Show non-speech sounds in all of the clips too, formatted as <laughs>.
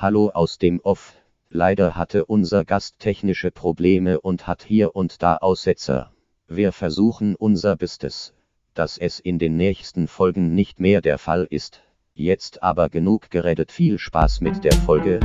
Hallo aus dem Off. Leider hatte unser Gast technische Probleme und hat hier und da Aussetzer. Wir versuchen unser Bestes, dass es in den nächsten Folgen nicht mehr der Fall ist. Jetzt aber genug geredet, viel Spaß mit der Folge.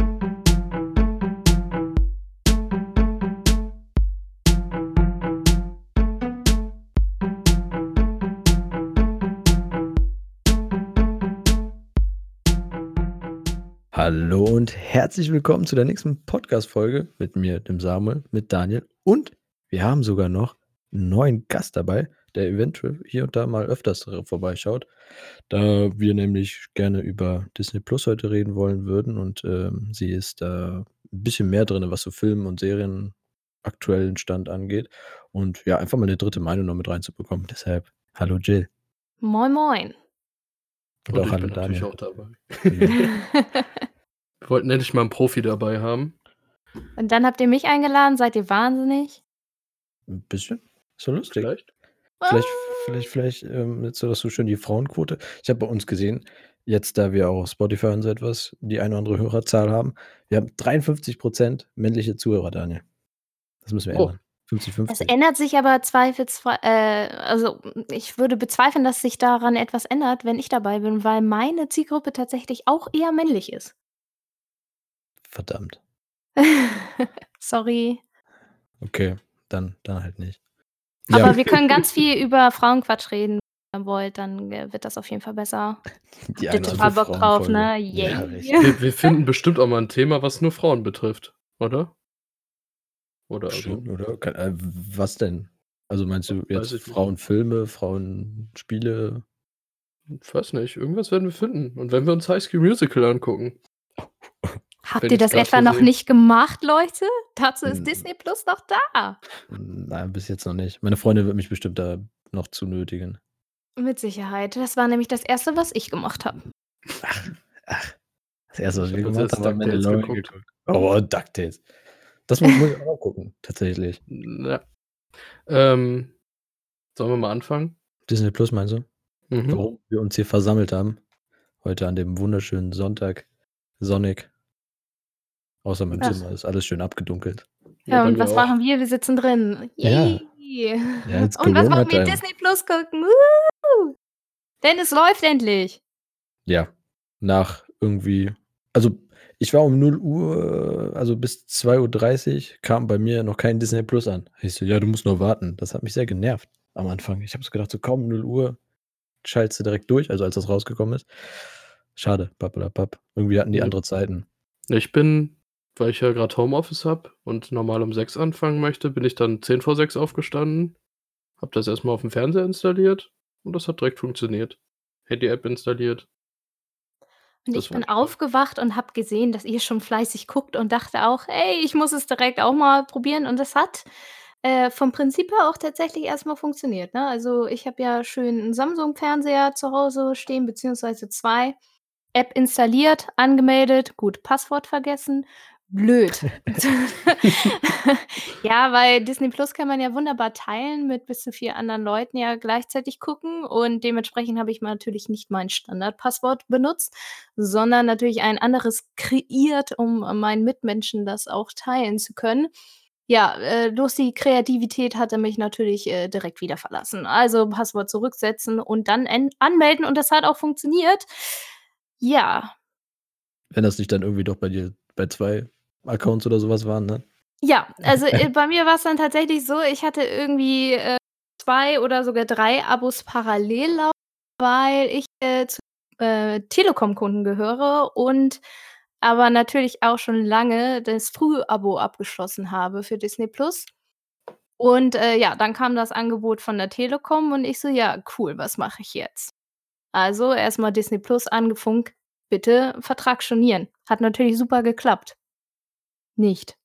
Hallo und herzlich willkommen zu der nächsten Podcast-Folge mit mir, dem Samuel, mit Daniel und wir haben sogar noch einen neuen Gast dabei, der eventuell hier und da mal öfters vorbeischaut, da wir nämlich gerne über Disney Plus heute reden wollen würden und ähm, sie ist da ein bisschen mehr drin, was so Filmen und Serien aktuellen Stand angeht und ja, einfach mal eine dritte Meinung noch mit reinzubekommen. Deshalb, hallo Jill. Moin, moin. Und, Und auch ich hallo bin natürlich Daniel. auch dabei. <laughs> <laughs> Wir wollten endlich mal einen Profi dabei haben. Und dann habt ihr mich eingeladen, seid ihr wahnsinnig? Ein bisschen. So lustig. Vielleicht. Vielleicht, Ah. vielleicht, vielleicht, ähm, jetzt so, dass du schön die Frauenquote. Ich habe bei uns gesehen, jetzt da wir auch auf Spotify und so etwas die eine oder andere Hörerzahl haben, wir haben 53% männliche Zuhörer, Daniel. Das müssen wir Oh. ändern. 50, Es 50. ändert sich aber zweifelsfrei, äh, also ich würde bezweifeln, dass sich daran etwas ändert, wenn ich dabei bin, weil meine Zielgruppe tatsächlich auch eher männlich ist. Verdammt. <laughs> Sorry. Okay, dann, dann halt nicht. Aber wir können ganz viel über Frauenquatsch reden. Wenn ihr wollt, dann äh, wird das auf jeden Fall besser. <laughs> die Habt ihr total Bock drauf, ne? Ja, Yeah. richtig. <laughs> Wir, wir finden bestimmt auch mal ein Thema, was nur Frauen betrifft, oder? Oder also, Bestimmt, oder? Kann, äh, was denn? Also meinst du jetzt. Frauenfilme, Frauenspiele? ich weiß nicht, irgendwas werden wir finden. Und wenn wir uns High School Musical angucken, Habt ihr ich das etwa noch nicht gemacht, Leute? Dazu ist Hm. Disney Plus noch da. Nein, bis jetzt noch nicht. Meine Freundin wird mich bestimmt da noch zu nötigen. Mit Sicherheit. Das war nämlich das erste, was ich gemacht habe. Ach, das erste, was Ich wir hab gemacht haben, war Mandalorian geguckt. geguckt. Oh, DuckTales. Das muss, muss ich auch gucken, tatsächlich. Ja. Ähm, sollen wir mal anfangen? Disney Plus meinst du? Mhm. Warum wir uns hier versammelt haben? Heute an dem wunderschönen Sonntag. Sonnig. Außer mein Ach. Zimmer ist alles schön abgedunkelt. Ja, bei und was auch. machen wir? Wir sitzen drin. Ja. Yay. Ja, jetzt und was machen wir? Corona-Time. Disney Plus gucken. Woo. Denn es läuft endlich. Ja, nach irgendwie, also ich war um 0 Uhr, also bis 2.30 Uhr kam bei mir noch kein Disney Plus an. Ich so, ja, du musst nur warten. Das hat mich sehr genervt am Anfang. Ich habe so gedacht, so kaum 0 Uhr schaltest du direkt durch, also als das rausgekommen ist. Schade, pappalapapp. Irgendwie hatten die Ja. andere Zeiten. Ich bin, weil ich ja gerade Homeoffice habe und normal um 6 anfangen möchte, bin ich dann 10 vor 6 aufgestanden, habe das erstmal auf dem Fernseher installiert und das hat direkt funktioniert. Handy-App installiert. Und Das ich bin aufgewacht und habe gesehen, dass ihr schon fleißig guckt und dachte auch, hey, ich muss es direkt auch mal probieren. Und es hat äh, vom Prinzip her auch tatsächlich erstmal funktioniert. Ne? Also ich habe ja schön einen Samsung-Fernseher zu Hause stehen, beziehungsweise zwei. App installiert, angemeldet, gut, Passwort vergessen. Blöd. <laughs> ja, weil Disney Plus kann man ja wunderbar teilen mit bis zu vier anderen Leuten ja gleichzeitig gucken und dementsprechend habe ich natürlich nicht mein Standardpasswort benutzt, sondern natürlich ein anderes kreiert, um meinen Mitmenschen das auch teilen zu können. Ja, äh, bloß die Kreativität hatte mich natürlich äh, direkt wieder verlassen. Also Passwort zurücksetzen und dann en- anmelden und das hat auch funktioniert. Ja, Wenn das nicht dann irgendwie doch bei dir bei zwei Accounts oder sowas waren, ne? Ja, also äh, <laughs> bei mir war es dann tatsächlich so, ich hatte irgendwie äh, zwei oder sogar drei Abos parallel laufen, weil ich äh, zu äh, Telekom-Kunden gehöre und aber natürlich auch schon lange das Frühabo abgeschlossen habe für Disney Plus. Und äh, ja, dann kam das Angebot von der Telekom und ich so, ja, cool, was mache ich jetzt? Also erstmal Disney Plus angefunkt, bitte Vertrag stornieren. Hat natürlich super geklappt. Nicht.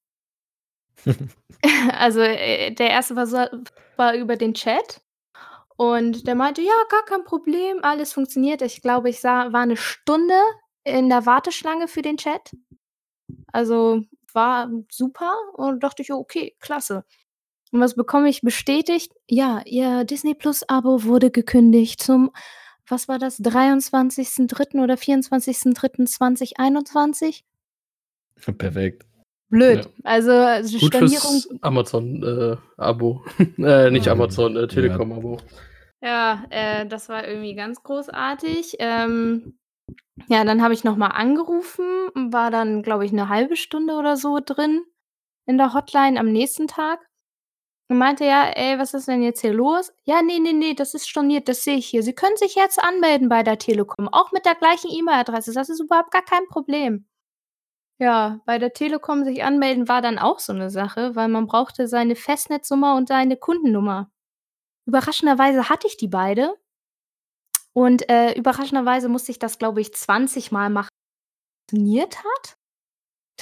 <laughs> Also, äh, der erste war so war über den Chat und der meinte: „Ja, gar kein Problem, alles funktioniert.“ Ich glaube, ich sah war 'ne Stunde in der Warteschlange für den Chat. Also, war super und dachte ich: „Okay, klasse.“ Und was bekomme ich bestätigt? Ja, Ihr Disney Plus Abo wurde gekündigt zum was war das, 23.03. oder 24.03.2021. <laughs> Perfekt. Blöd. Ja. Also, also Gut Stornierung. fürs Amazon-Abo. <laughs> äh, nicht Ja. Amazon, äh, Telekom-Abo. Ja, äh, das war irgendwie ganz großartig. Ähm, ja, dann habe ich noch mal angerufen, war dann, glaube ich, eine halbe Stunde oder so drin in der Hotline am nächsten Tag und meinte: „Ja, ey, was ist denn jetzt hier los?“ „Ja, ne, ne, ne, das ist storniert, das sehe ich hier. Sie können sich jetzt anmelden bei der Telekom, auch mit der gleichen E-Mail-Adresse. Das ist überhaupt gar kein Problem.“ Ja, bei der Telekom sich anmelden war dann auch so 'ne Sache, weil man brauchte seine Festnetznummer und seine Kundennummer. Überraschenderweise hatte ich die beide und, äh, überraschenderweise musste ich das, glaube ich, 20 Mal machen funktioniert hat.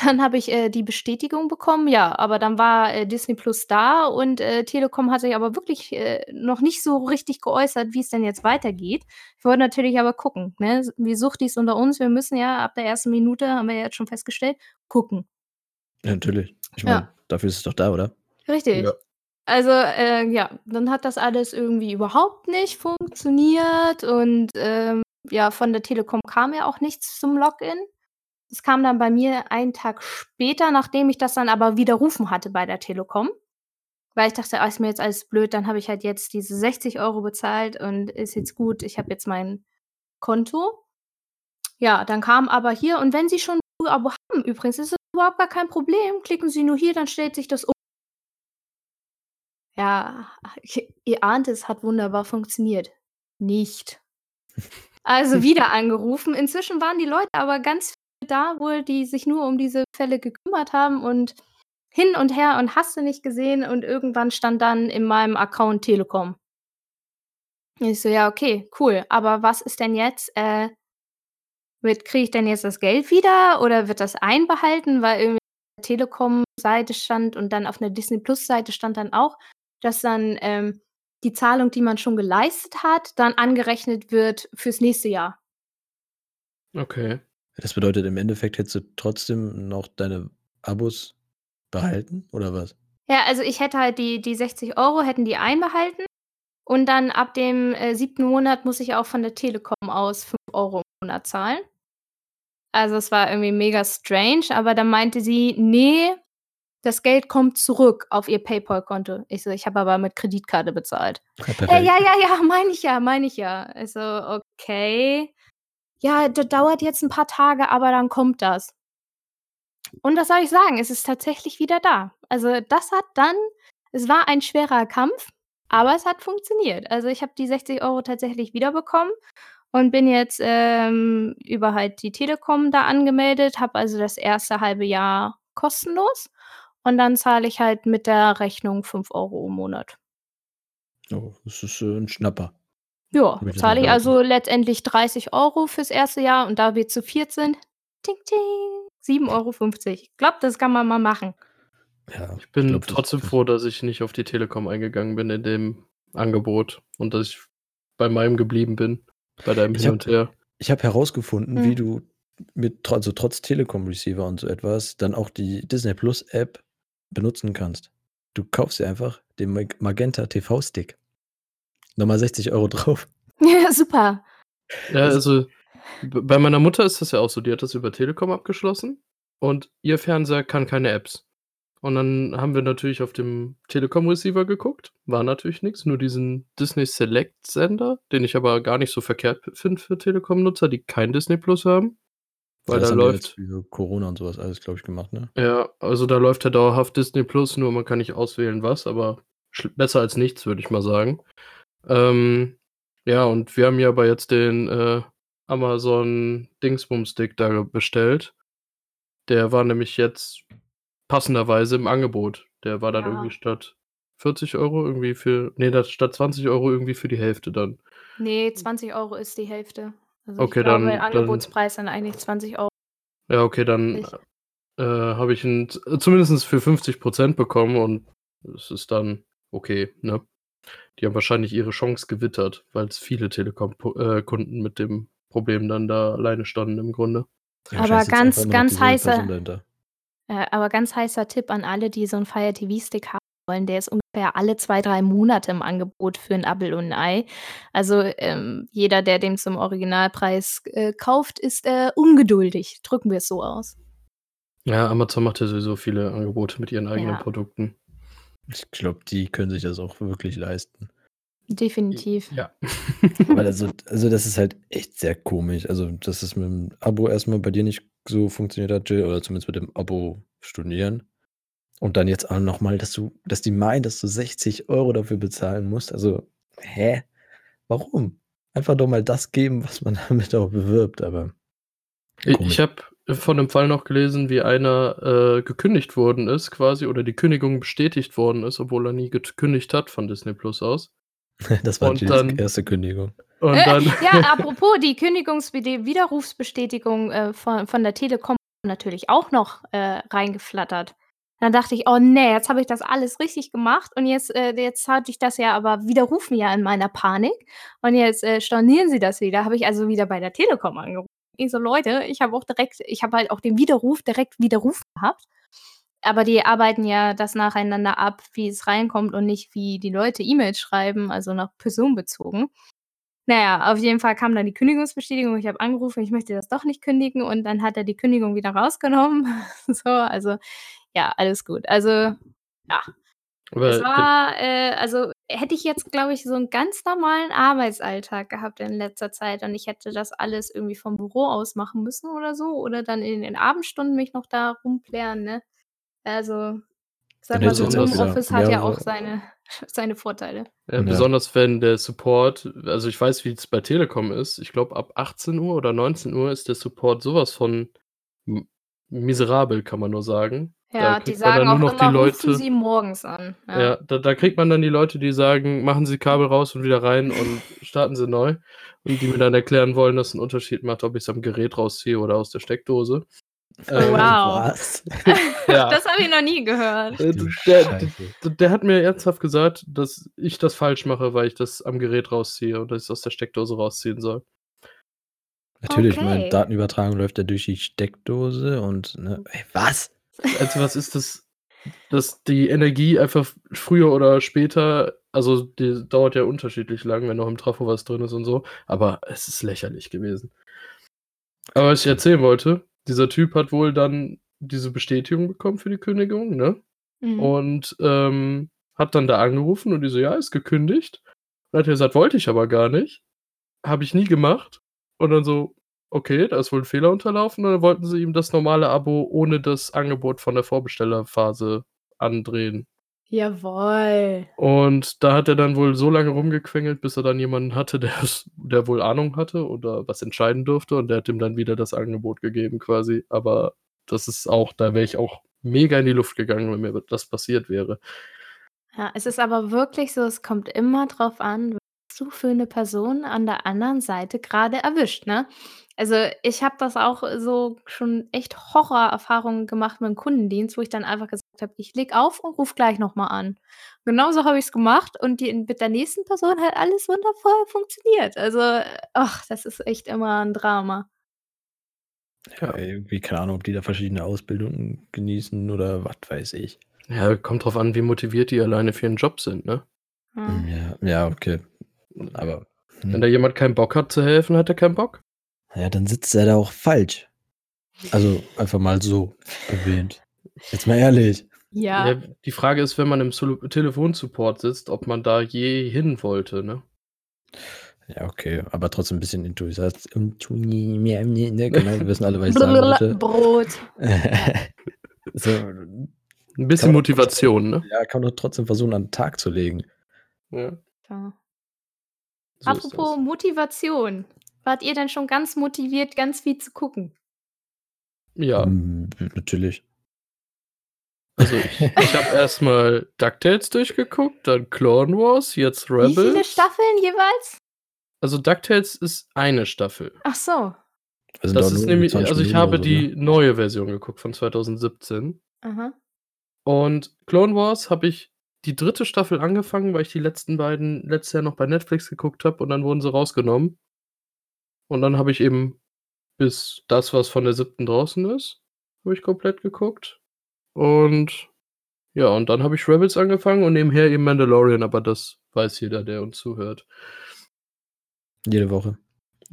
Dann habe ich, äh, die Bestätigung bekommen, ja, aber dann war, äh, Disney Plus da und, äh, Telekom hat sich aber wirklich, äh, noch nicht so richtig geäußert, wie's denn jetzt weitergeht. Ich wollte natürlich aber gucken, ne? S wir Suchtis unter uns, wir müssen ja ab der ersten Minute, haben wir ja jetzt schon festgestellt, gucken. Ja, natürlich. Ich Ja. meine, dafür ist es doch da, oder? Richtig. Ja. Also, äh, ja, dann hat das alles irgendwie überhaupt nicht funktioniert und, ähm, ja, von der Telekom kam ja auch nichts zum Login. Es kam dann bei mir einen Tag später, nachdem ich das dann aber widerrufen hatte bei der Telekom, weil ich dachte: „Ah, ist mir jetzt alles blöd, dann habe ich halt jetzt diese 60 € bezahlt und ist jetzt gut, ich habe jetzt mein Konto.“ Ja, dann kam aber hier: „Und wenn Sie schon 'n Frühabo haben übrigens, ist es überhaupt gar kein Problem. Klicken Sie nur hier, dann stellt sich das um.“ Ja, <laughs> ihr ahnt es, hat wunderbar funktioniert. Nicht. Also <laughs> wieder angerufen. Inzwischen waren die Leute aber ganz da wohl, die sich nur um diese Fälle gekümmert haben und hin und her und hast du nicht gesehen und irgendwann stand dann in meinem Account Telekom. Ich so: „Ja, okay, cool, aber was ist denn jetzt, äh wird kriege ich denn jetzt das Geld wieder oder wird das einbehalten?“ Weil irgendwie auf der Telekom-Seite stand und dann auf 'ner Disney-Plus-Seite stand dann auch, dass dann, ähm, die Zahlung, die man schon geleistet hat, dann angerechnet wird fürs nächste Jahr. Okay. Das bedeutet, im Endeffekt hättest du trotzdem noch deine Abos behalten oder was? Ja, also ich hätte halt die die 60 € hätten die einbehalten und dann ab dem, äh, 7. Monat muss ich auch von der Telekom aus 5 € im Monat zahlen. Also, es war irgendwie mega strange, aber dann meinte sie: „Ne, das Geld kommt zurück auf Ihr PayPal-Konto.“ Ich so: „Ich habe aber mit Kreditkarte bezahlt.“ <laughs> Ja, „Äh, ja, ja, ja, meine ich ja, meine ich ja.“ Ich so: „Okay. Ja, das dauert jetzt 'n paar Tage, aber dann kommt das.“ Und was soll ich sagen? Es ist tatsächlich wieder da. Also, das hat dann es war ein schwerer Kampf, aber es hat funktioniert. Also, ich habe die 60 € tatsächlich wiederbekommen und bin jetzt, ähm, über halt die Telekom da angemeldet, habe also das erste halbe Jahr kostenlos und dann zahle ich halt mit der Rechnung 5 € im Monat. Oh, das ist, äh, 'n Schnapper. Ja, zahle ich also letztendlich 30 € fürs erste Jahr und da wir zu viert sind, ting ting, 7,50 €. Ich glaube, das kann man mal machen. Ja, Ich bin glaube, das trotzdem das froh, dass ich nicht auf die Telekom eingegangen bin in dem Angebot und dass ich bei meinem geblieben bin, bei deinem Ich Hin habe und Her. ich habe herausgefunden, wie Mhm. du mit also trotz Telekom-Receiver und so etwas dann auch die Disney Plus App benutzen kannst. Du kaufst dir einfach den Mag Magenta TV-Stick. Noch mal 60 € drauf. <laughs> Ja, super. Ja, also bei meiner Mutter ist das ja auch so, die hat das über Telekom abgeschlossen und ihr Fernseher kann keine Apps. Und dann haben wir natürlich auf dem Telekom-Receiver geguckt, war natürlich nix, nur diesen Disney Select-Sender, den ich aber gar nicht so verkehrt finde für Telekom-Nutzer, die kein Disney Plus haben, Ja, weil das da läuft jetzt für Corona und so was alles, glaube ich, gemacht, ne? Ja, also da läuft ja dauerhaft Disney Plus, nur man kann nicht auswählen, was, aber besser als nichts, würde ich mal sagen. Ähm, ja, und wir haben ja aber jetzt den, äh, Amazon-Dingsbums-Stick da bestellt. Der war nämlich jetzt passenderweise im Angebot. Der war dann irgendwie Ja. statt 40 € irgendwie für ne, da statt 20 € irgendwie für die Hälfte dann. Ne, 20 € ist die Hälfte. Also, ich Okay, glaube, dann dann Angebotspreis sind eigentlich 20 €. Ja, okay, dann, Ich äh, habe ich ihn zumindest für 50 % bekommen und es ist dann okay, ne? Die haben wahrscheinlich ihre Chance gewittert, weil's viele Telekom pu äh, mit dem Problem dann da alleine standen im Grunde. Ja, Aber ganz, ganz heißer äh, aber ganz heißer Tipp an alle, die so 'n Fire TV-Stick haben wollen. Der ist ungefähr alle 2, 3 Monate im Angebot für 'n Appel und 'n Ei. Also, ähm, jeder, der den zum Originalpreis, äh, kauft, ist, äh, ungeduldig. Drücken wir's so aus. Ja, Amazon macht ja sowieso viele Angebote mit ihren eigenen Ja. Produkten. Ich glaube, die können sich das auch wirklich leisten. Definitiv. Ja. <laughs> Weil also, <laughs> also das ist halt echt sehr komisch. Also, dass es mit dem Abo erstmal bei dir nicht so funktioniert hat, Jill, oder zumindest mit dem Abo stornieren. Und dann jetzt auch nochmal, dass du, dass die meinen, dass du 60 Euro dafür bezahlen musst. Also, hä? Warum? Einfach doch mal das geben, was man <laughs> damit auch bewirbt, aber. Ich, Komisch. ich habe von dem Fall noch gelesen, wie einer äh, gekündigt worden ist, quasi, oder die Kündigung bestätigt worden ist, obwohl er nie gekündigt hat von Disney Plus aus. <laughs> Das war Und dann- erste Kündigung. Und Äh, dann, ja, <laughs> apropos die Kündigungs die Widerrufsbestätigung äh, von, von der Telekom natürlich auch noch äh, reingeflattert. Dann dachte ich, oh nee, jetzt habe ich das alles richtig gemacht und jetzt, äh, jetzt hatte ich das ja aber widerrufen ja in meiner Panik und jetzt äh, stornieren sie das wieder. Habe ich also wieder bei der Telekom angerufen. Ich so, Leute, ich habe auch direkt, ich habe halt auch den Widerruf direkt widerrufen gehabt. Aber die arbeiten ja das nacheinander ab, wie es reinkommt und nicht wie die Leute E-Mails schreiben, also nach Person bezogen. Naja, auf jeden Fall kam dann die Kündigungsbestätigung. Ich habe angerufen, ich möchte das doch nicht kündigen und dann hat er die Kündigung wieder rausgenommen. <laughs> so, also ja, alles gut. Also ja, aber es war, äh, also hätte ich jetzt, glaube ich, so einen ganz normalen Arbeitsalltag gehabt in letzter Zeit und ich hätte das alles irgendwie vom Büro aus machen müssen oder so oder dann in den Abendstunden mich noch da rumplären, ne? Also, ich sag mal so, auch Homeoffice wieder hat ja auch seine, <laughs> seine Vorteile. Äh, Ja. Besonders wenn der Support, also ich weiß, wie es bei Telekom ist. Ich glaube, ab 18 Uhr oder 19 Uhr ist der Support sowas von miserabel, kann man nur sagen. Da Ja, die sagen auch immer, die rufen Leute. sie morgens an. Ja, da, da kriegt man dann die Leute, die sagen, machen Sie Kabel raus und wieder rein und starten Sie neu. Und die mir dann erklären wollen, dass es einen Unterschied macht, ob ich es am Gerät rausziehe oder aus der Steckdose. Ähm, wow. Was? <laughs> <laughs> Ja. Das habe ich noch nie gehört. Äh, der, der, der hat mir ernsthaft gesagt, dass ich das falsch mache, weil ich das am Gerät rausziehe und dass ich es aus der Steckdose rausziehen soll. Natürlich, ich Okay. meine, Datenübertragung läuft ja durch die Steckdose und, ne, ey, was? Also was ist das? Dass die Energie einfach früher oder später, also die dauert ja unterschiedlich lang, wenn noch im Trafo was drin ist und so, aber es ist lächerlich gewesen. Aber was ich erzählen wollte, dieser Typ hat wohl dann diese Bestätigung bekommen für die Kündigung, ne? Mhm. Und ähm, hat dann da angerufen und die so, ja, ist gekündigt. Und hat er gesagt, wollte ich aber gar nicht. Habe ich nie gemacht. Und dann so, okay, da ist wohl ein Fehler unterlaufen. Und dann wollten sie ihm das normale Abo ohne das Angebot von der Vorbestellerphase andrehen. Jawohl. Und da hat er dann wohl so lange rumgequengelt, bis er dann jemanden hatte, der, der wohl Ahnung hatte oder was entscheiden durfte. Und der hat ihm dann wieder das Angebot gegeben, quasi. Aber das ist auch, da wäre ich auch mega in die Luft gegangen, wenn mir das passiert wäre. Ja, es ist aber wirklich so, es kommt immer drauf an, du für eine Person an der anderen Seite gerade erwischt, ne? Also, ich habe das auch so schon echt Horrorerfahrungen gemacht mit dem Kundendienst, wo ich dann einfach gesagt habe: „Ich lege auf und rufe gleich noch mal an.“ Genauso habe ich's gemacht und die mit der nächsten Person hat alles wundervoll funktioniert. Also, ach, das ist echt immer ein Drama. Ja, irgendwie, keine Ahnung, ob die da verschiedene Ausbildungen genießen oder was weiß ich. Ja, kommt drauf an, wie motiviert die alleine für ihren Job sind, ne? Ja. Ja, ja, okay. Aber, Wenn hm, da jemand keinen Bock hat zu helfen, hat er keinen Bock. ja, dann sitzt er da auch falsch. Also, einfach mal so erwähnt. Jetzt mal ehrlich. Ja. Ja, die Frage ist, wenn man im Solo- Telefonsupport sitzt, ob man da je hin wollte, ne? Ja, okay, aber trotzdem ein bisschen Intu- ne, genau, wir wissen alle, was ich sagen wollte. Brot. <laughs> so, Ein bisschen Motivation, ne? ja, kann man doch trotzdem versuchen, an den Tag zu legen. Ja, Ja. So Apropos. Motivation. Wart ihr denn schon ganz motiviert, ganz viel zu gucken? Ja, Mm, natürlich. also ich, ich habe <laughs> erstmal DuckTales durchgeguckt, dann Clone Wars, jetzt Wie viele Rebels. Staffeln jeweils? Also DuckTales ist eine Staffel. Ach so. Also Das ist nämlich, 20 also ich habe so, die ne? neue Version geguckt von 2017. Aha. Und Clone Wars habe ich die dritte Staffel angefangen, weil ich die letzten beiden letztes Jahr noch bei Netflix geguckt habe und dann wurden sie rausgenommen. Und dann habe ich eben bis das, was von der siebten draußen ist, habe ich komplett geguckt. Und ja, und dann habe ich Rebels angefangen und nebenher eben Mandalorian, aber das weiß jeder, der uns zuhört. Jede Woche.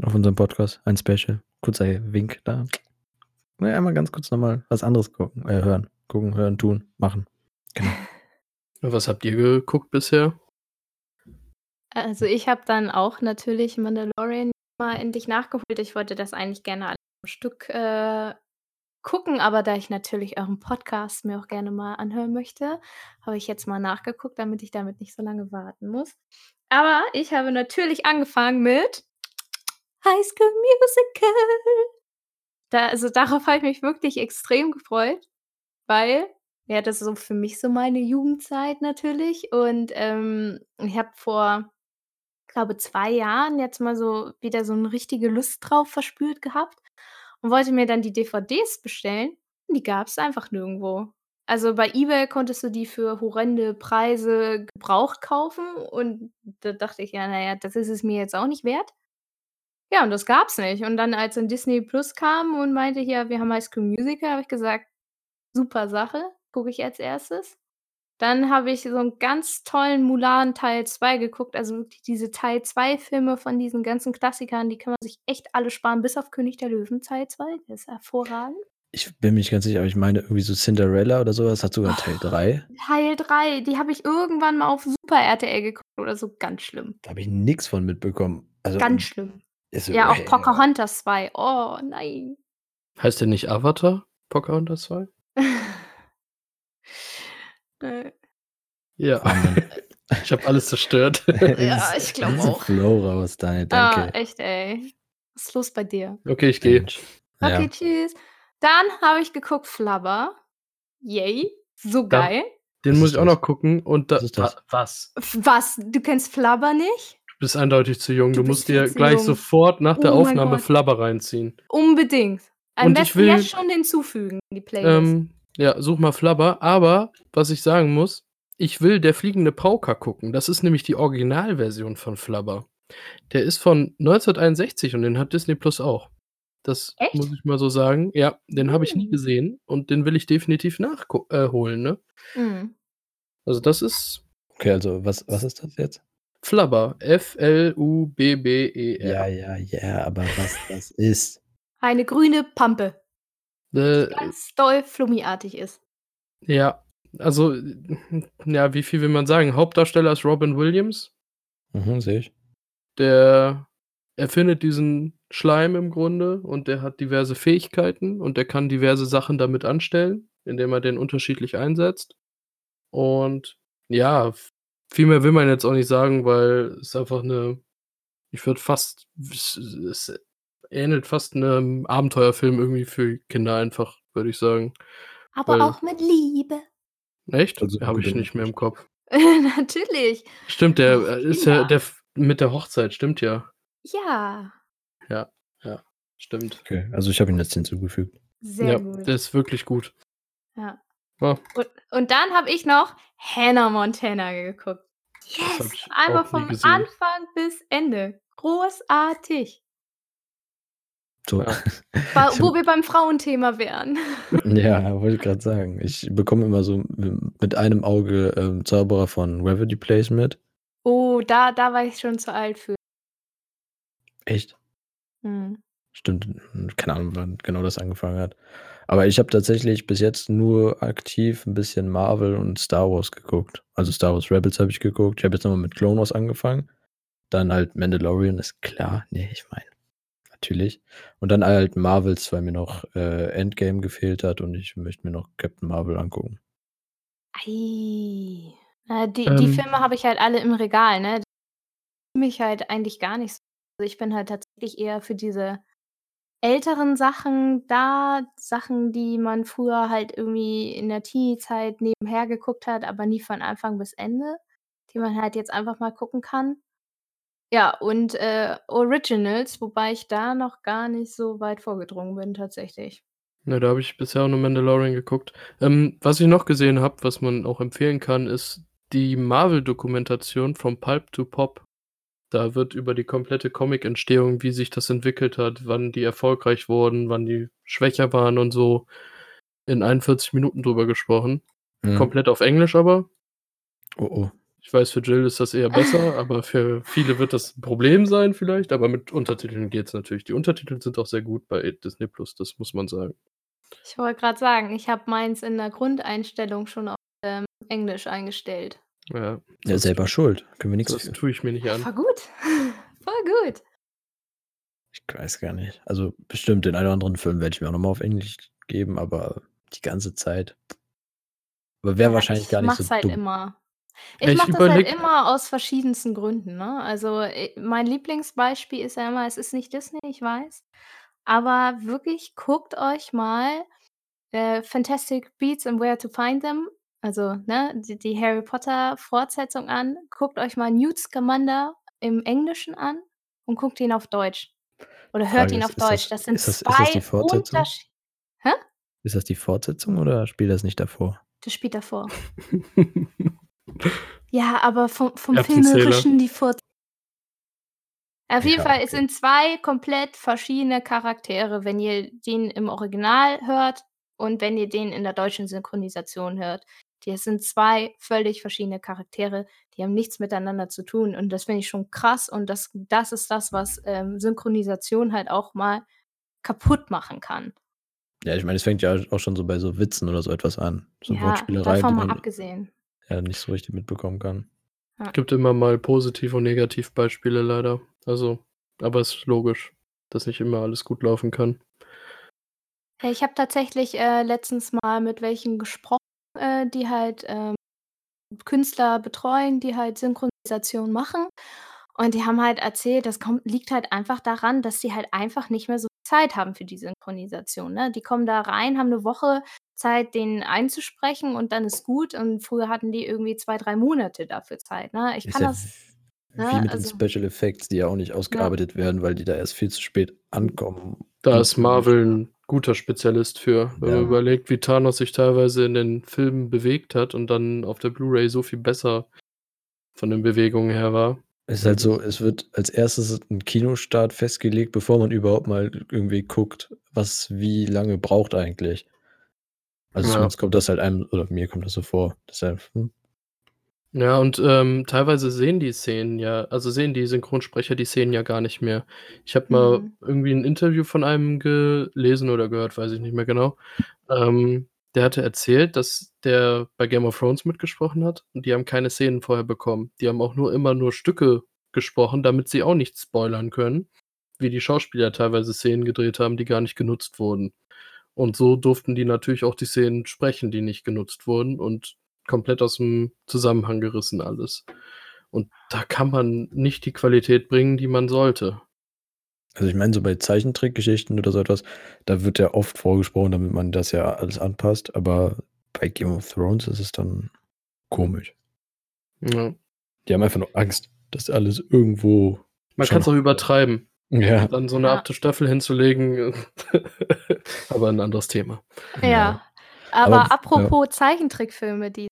Auf unserem Podcast. Ein Special. Kurzer Wink da. Ne, einmal ganz kurz noch mal was anderes gucken äh, hören. Gucken, hören, tun, machen. Genau. <laughs> Was habt ihr geguckt bisher? Also, ich habe dann auch natürlich Mandalorian mal endlich nachgeholt. Ich wollte das eigentlich gerne alles am Stück, äh, gucken, aber da ich natürlich euren Podcast mir auch gerne mal anhören möchte, habe ich jetzt mal nachgeguckt, damit ich damit nicht so lange warten muss. Aber ich habe natürlich angefangen mit High School Musical. Da also, darauf habe ich mich wirklich extrem gefreut, weil, ja, das ist so für mich so meine Jugendzeit natürlich und, ähm, ich habe vor, glaube 2 Jahren jetzt mal so wieder so 'ne richtige Lust drauf verspürt gehabt und wollte mir dann die DVDs bestellen und die gab's einfach nirgendwo. Also, bei eBay konntest du die für horrende Preise gebraucht kaufen und da dachte ich: „Ja, na ja, das ist es mir jetzt auch nicht wert.“ Ja, und das gab's nicht. Und dann, als dann Disney Plus kam und meinte: „Hier, wir haben High School Musical“, habe ich gesagt: „Super Sache, gucke ich als Erstes.“ Dann habe ich so 'n ganz tollen Mulan Teil 2 geguckt, also wirklich diese Teil 2 Filme von diesen ganzen Klassikern, die kann man sich echt alle sparen, bis auf König der Löwen Teil 2, der ist hervorragend. Ich bin mir nicht ganz sicher, aber ich meine irgendwie so Cinderella oder so was hat sogar Teil Oh, 3. Teil 3, die habe ich irgendwann mal auf Super RTL geguckt oder so, ganz schlimm. Da habe ich nix von mitbekommen. Also, Ganz schlimm. ist Ja, auch äh, Pocahontas 2. Oh, nein. Heißt der nicht Avatar? Pocahontas 2? <laughs> Äh. Ja. Mann. <laughs> Ich habe alles zerstört. <laughs> Ja, ich glaube auch. Flow raus, Daniel, Ah, danke. echt, ey. Was ist los bei dir? Okay, ich gehe. Okay, Ja. tschüss. Dann habe ich geguckt Flubber. Yay, so Da geil. den Was muss ich auch das? noch gucken und da Was ist das? wa was? Du kennst Flubber nicht? Du bist eindeutig zu jung. Du Du, musst dir gleich jung. sofort nach der Oh mein Aufnahme Gott. Flubber reinziehen. Unbedingt. Am Und ich besten jetzt will schon hinzufügen in die Playlist. ähm, ja, such mal Flubber, aber was ich sagen muss, ich will Der fliegende Pauker gucken. Das ist nämlich die Originalversion von Flubber. Der ist von 1961 und den hat Disney Plus auch. Das Echt? muss ich mal so sagen. Ja, den habe ich nie Hm. gesehen und den will ich definitiv nachgu äh, ne? Mhm. Also, das ist Okay, also was was ist das jetzt? Flubber. F-L-U-B-B-E-R. Ja, ja, ja, aber was das ist? Eine grüne Pampe, Äh, ganz doll flummiartig ist. ja, also, ja, wie viel will man sagen? Hauptdarsteller ist Robin Williams. Mhm, sehe ich. Der erfindet diesen Schleim im Grunde und der hat diverse Fähigkeiten und der kann diverse Sachen damit anstellen, indem er den unterschiedlich einsetzt. Und ja, viel mehr will man jetzt auch nicht sagen, weil es einfach 'ne ich würde fast es es ähnelt fast 'nem Abenteuerfilm irgendwie für Kinder einfach, würde ich sagen. Aber Weil auch mit Liebe. Echt? Also, Habe ich nicht mehr im Kopf. <laughs> Natürlich. Stimmt, der, äh, ist ja der mit der Hochzeit, stimmt ja. Ja. Ja, ja, stimmt. Okay, also ich habe ihn jetzt hinzugefügt. Sehr Ja, gut. der ist wirklich gut. Ja. Ja. Und und dann habe ich noch Hannah Montana geguckt. Yes, einmal vom. Anfang bis Ende. Großartig. So. Ja. <laughs> Wo wir beim Frauenthema wären. <laughs> Ja, wollte ich grad sagen. Ich bekomme immer so mit einem Auge, ähm, Zauberer von Gravity Place mit. Oh, da da war ich schon zu alt für. Echt? Mhm. Stimmt, hm, keine Ahnung, wann genau das angefangen hat. Aber ich habe tatsächlich bis jetzt nur aktiv 'n bisschen Marvel und Star Wars geguckt. Also, Star Wars Rebels habe ich geguckt. Ich habe jetzt noch mal mit Clone Wars angefangen. Dann halt Mandalorian, ist klar. Ne, ich meine, natürlich. Und dann halt Marvels, weil mir noch, äh, Endgame gefehlt hat und ich möchte mir noch Captain Marvel angucken. Ei. Äh, die die Ähm. Filme habe ich halt alle im Regal, ne? Mich halt eigentlich gar nicht so. Also, ich bin halt tatsächlich eher für diese älteren Sachen da, Sachen, die man früher halt irgendwie in der Teenie-Zeit nebenher geguckt hat, aber nie von Anfang bis Ende, die man halt jetzt einfach mal gucken kann. Ja, und, äh, Originals, wobei ich da noch gar nicht so weit vorgedrungen bin tatsächlich. Ne, da habe ich bisher auch nur Mandalorian geguckt. Ähm, was ich noch gesehen habe, was man auch empfehlen kann, ist die Marvel-Dokumentation „From Pulp to Pop“. Da wird über die komplette Comic-Entstehung, wie sich das entwickelt hat, wann die erfolgreich wurden, wann die schwächer waren und so, in 41 Minuten drüber gesprochen. Mhm. Komplett auf Englisch aber. Oh, oh. Ich weiß, für Jill ist das eher besser, <laughs> aber für viele wird das 'n Problem sein vielleicht, aber mit Untertiteln geht's natürlich. Die Untertitel sind auch sehr gut bei Disney Plus, das muss man sagen. Ich wollte gerade sagen, ich habe meins in der Grundeinstellung schon auf, ähm, Englisch eingestellt. Ja, Ja, selber schuld. Können wir nichts das für. tue ich mir nicht an. voll gut. <laughs> Voll gut. Ich weiß gar nicht. Also bestimmt den einen oder anderen Film werde ich mir auch nochmal auf Englisch geben, aber die ganze Zeit. Aber wäre Ja, wahrscheinlich ich gar nicht mach's so halt dumm. immer. Ich ich mache das halt immer aus verschiedensten Gründen, ne? Also, äh, mein Lieblingsbeispiel ist ja immer, es ist nicht Disney, ich weiß. Aber wirklich, guckt euch mal, äh, Fantastic Beasts and Where to Find Them, also, ne, die die Harry Potter Fortsetzung an. Guckt euch mal Newt Scamander im Englischen an und guckt ihn auf Deutsch. Oder hört Frage ihn ist, auf ist Deutsch. das, Das sind ist das, ist das die 2 Fortsetzung? Unterschied hä? Ist das die Fortsetzung oder spielt das nicht davor? Das spielt davor. <laughs> Ja, aber vom vom. Filmerischen die Fort Auf jeden Ja, Fall, es okay. sind 2 komplett verschiedene Charaktere, wenn ihr den im Original hört und wenn ihr den in der deutschen Synchronisation hört. Das sind 2 völlig verschiedene Charaktere, die haben nichts miteinander zu tun und das finde ich schon krass und das das ist das, was, ähm, Synchronisation halt auch mal kaputt machen kann. Ja, ich meine, es fängt ja auch schon so bei so Witzen oder so etwas an. So Ja, Wortspielereien, davon mal abgesehen. Ja nicht so richtig mitbekommen kann. Ja. Gibt immer mal Positiv und Negativbeispiele leider. Also, aber ist logisch, dass nicht immer alles gut laufen kann. Ich habe tatsächlich, äh, letztens mal mit welchen gesprochen, äh, die halt, ähm, Künstler betreuen, die halt Synchronisation machen. Und die haben halt erzählt, das kommt liegt halt einfach daran, dass sie halt einfach nicht mehr so Zeit haben für die Synchronisation, ne? Die kommen da rein, haben 'ne Woche Zeit, den einzusprechen und dann ist gut. Und früher hatten die irgendwie 2, 3 Monate dafür Zeit, ne? Ich kann ja das w wie ne, mit den also Special Effects, die ja auch nicht Ja. ausgearbeitet werden, weil die da erst viel zu spät ankommen. Da ist Marvel 'n guter Spezialist für. Wenn man Ja. überlegt, wie Thanos sich teilweise in den Filmen bewegt hat und dann auf der Blu-ray so viel besser von den Bewegungen her war. Es ist halt so, es wird als erstes 'n Kinostart festgelegt, bevor man überhaupt mal irgendwie guckt, was wie lange braucht eigentlich. Also Ja. zumindest kommt das halt einem oder mir kommt das so vor. Deshalb, hm. Ja, und, ähm, teilweise sehen die Szenen ja also sehen die Synchronsprecher die Szenen ja gar nicht mehr. Ich habe mal Mhm. irgendwie 'n Interview von einem gelesen oder gehört, weiß ich nicht mehr genau. Ähm, der hatte erzählt, dass der bei Game of Thrones mitgesprochen hat und die haben keine Szenen vorher bekommen. Die haben auch nur immer nur Stücke gesprochen, damit sie auch nichts spoilern können, wie die Schauspieler teilweise Szenen gedreht haben, die gar nicht genutzt wurden. Und so durften die natürlich auch die Szenen sprechen, die nicht genutzt wurden und komplett aus'm Zusammenhang gerissen alles. Und da kann man nicht die Qualität bringen, die man sollte. Also ich meine, so bei Zeichentrickgeschichten oder so etwas, da wird ja oft vorgesprochen, damit man das ja alles anpasst, aber bei Game of Thrones ist es dann komisch. Ja. Die haben einfach nur Angst, dass alles irgendwo Man schon kann's auch übertreiben. Ja. Dann so 'ne Ja. 8. Staffel hinzulegen, <laughs> aber 'n anderes Thema. Ja. Ja. Aber Aber w ja. apropos Zeichentrickfilme, die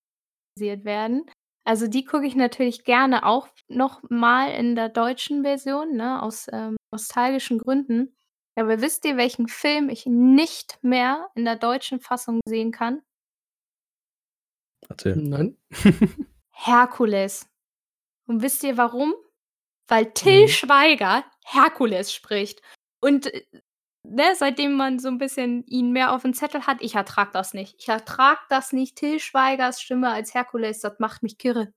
synchronisiert werden, also die gucke ich natürlich gerne auch noch mal in der deutschen Version, ne, aus, ähm, nostalgischen Gründen. Aber wisst ihr, welchen Film ich nicht mehr in der deutschen Fassung sehen kann? Erzähl. Nein. <laughs> Herkules. Und wisst ihr warum? Weil Till Mhm. Schweiger Herkules spricht. Und, äh, ne, seitdem man so 'n bisschen ihn mehr auf'm Zettel hat ich ertrage das nicht. Ich ertrage das nicht. Till Schweigers Stimme als Herkules, das macht mich kirre.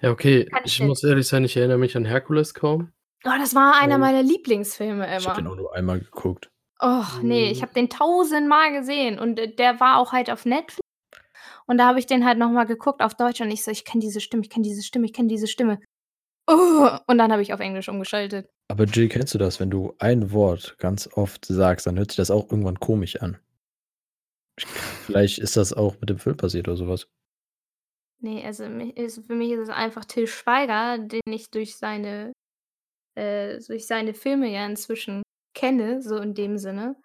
Ja, okay. Kann ich Ich muss ehrlich sein, ich erinnere mich an Herkules kaum. Oh, das war einer Ähm meiner Lieblingsfilme Ich habe den immer. auch nur einmal geguckt. Och, ne, ich Hm. habe den tausendmal gesehen und, äh, der war auch halt auf Netflix. Und da habe ich den halt noch mal geguckt auf Deutsch und ich so: „Ich kenne diese Stimme, ich kenne diese Stimme, ich kenne diese Stimme.“ Und dann habe ich auf Englisch umgeschaltet. Aber Jill, kennst du das, wenn du ein Wort ganz oft sagst, dann hört sich das auch irgendwann komisch an? Vielleicht ist das auch mit dem Film passiert oder so was. Ne, also für mich ist es einfach Till Schweiger, den ich durch seine äh, durch seine Filme ja inzwischen kenne, so in dem Sinne,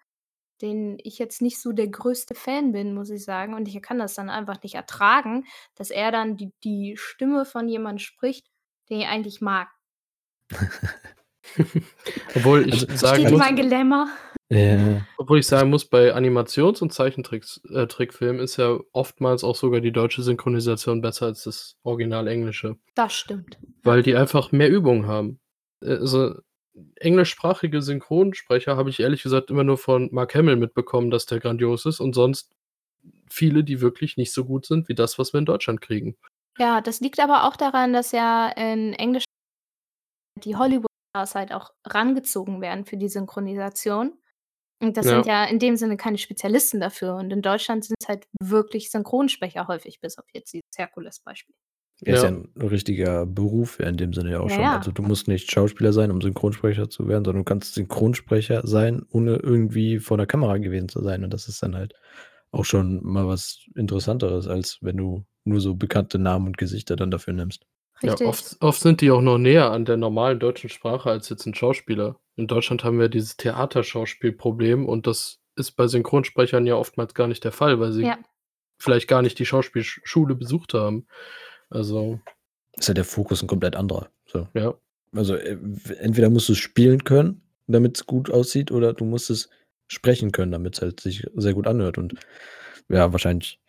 den ich jetzt nicht so der größte Fan bin, muss ich sagen. Und ich kann das dann einfach nicht ertragen, dass er dann die die Stimme von jemand spricht, den ich eigentlich mag. <laughs> Obwohl ich Also, sagen ihr muss mein Dilemma? Ja. obwohl ich sagen muss, bei Animations und Zeichentricks äh, ist ja oftmals auch sogar die deutsche Synchronisation besser als das Original Englische. Das stimmt. Weil die einfach mehr Übung haben. Also, englischsprachige Synchronsprecher habe ich ehrlich gesagt immer nur von Mark Hamill mitbekommen, dass der grandios ist und sonst viele, die wirklich nicht so gut sind wie das, was wir in Deutschland kriegen. Ja, das liegt aber auch daran, dass ja in Englisch die Hollywood-Stars halt auch rangezogen werden für die Synchronisation. Und das sind Ja. ja in dem Sinne keine Spezialisten dafür. Und in Deutschland sind es halt wirklich Synchronsprecher häufig, bis auf jetzt dieses Herkules-Beispiel. Ja, ist ja Ja. 'n richtiger Beruf ja in dem Sinne ja auch Ja, schon. ja. Also, du musst nicht Schauspieler sein, um Synchronsprecher zu werden, sondern du kannst Synchronsprecher sein, ohne irgendwie vor der Kamera gewesen zu sein. Und das ist dann halt auch schon mal was Interessanteres, als wenn du nur so bekannte Namen und Gesichter dann dafür nimmst. Ja, Richtig. oft oft sind die auch noch näher an der normalen deutschen Sprache als jetzt 'n Schauspieler. In Deutschland haben wir dieses Theaterschauspielproblem und das ist bei Synchronsprechern ja oftmals gar nicht der Fall, weil sie Ja. vielleicht gar nicht die Schauspielsch Schule besucht haben. Also Ist ja der Fokus 'n komplett anderer, so. Ja. Also, äh, entweder musst du's spielen können, damit's gut aussieht, oder du musst es sprechen können, damit's halt sich sehr gut anhört. Und ja, wahrscheinlich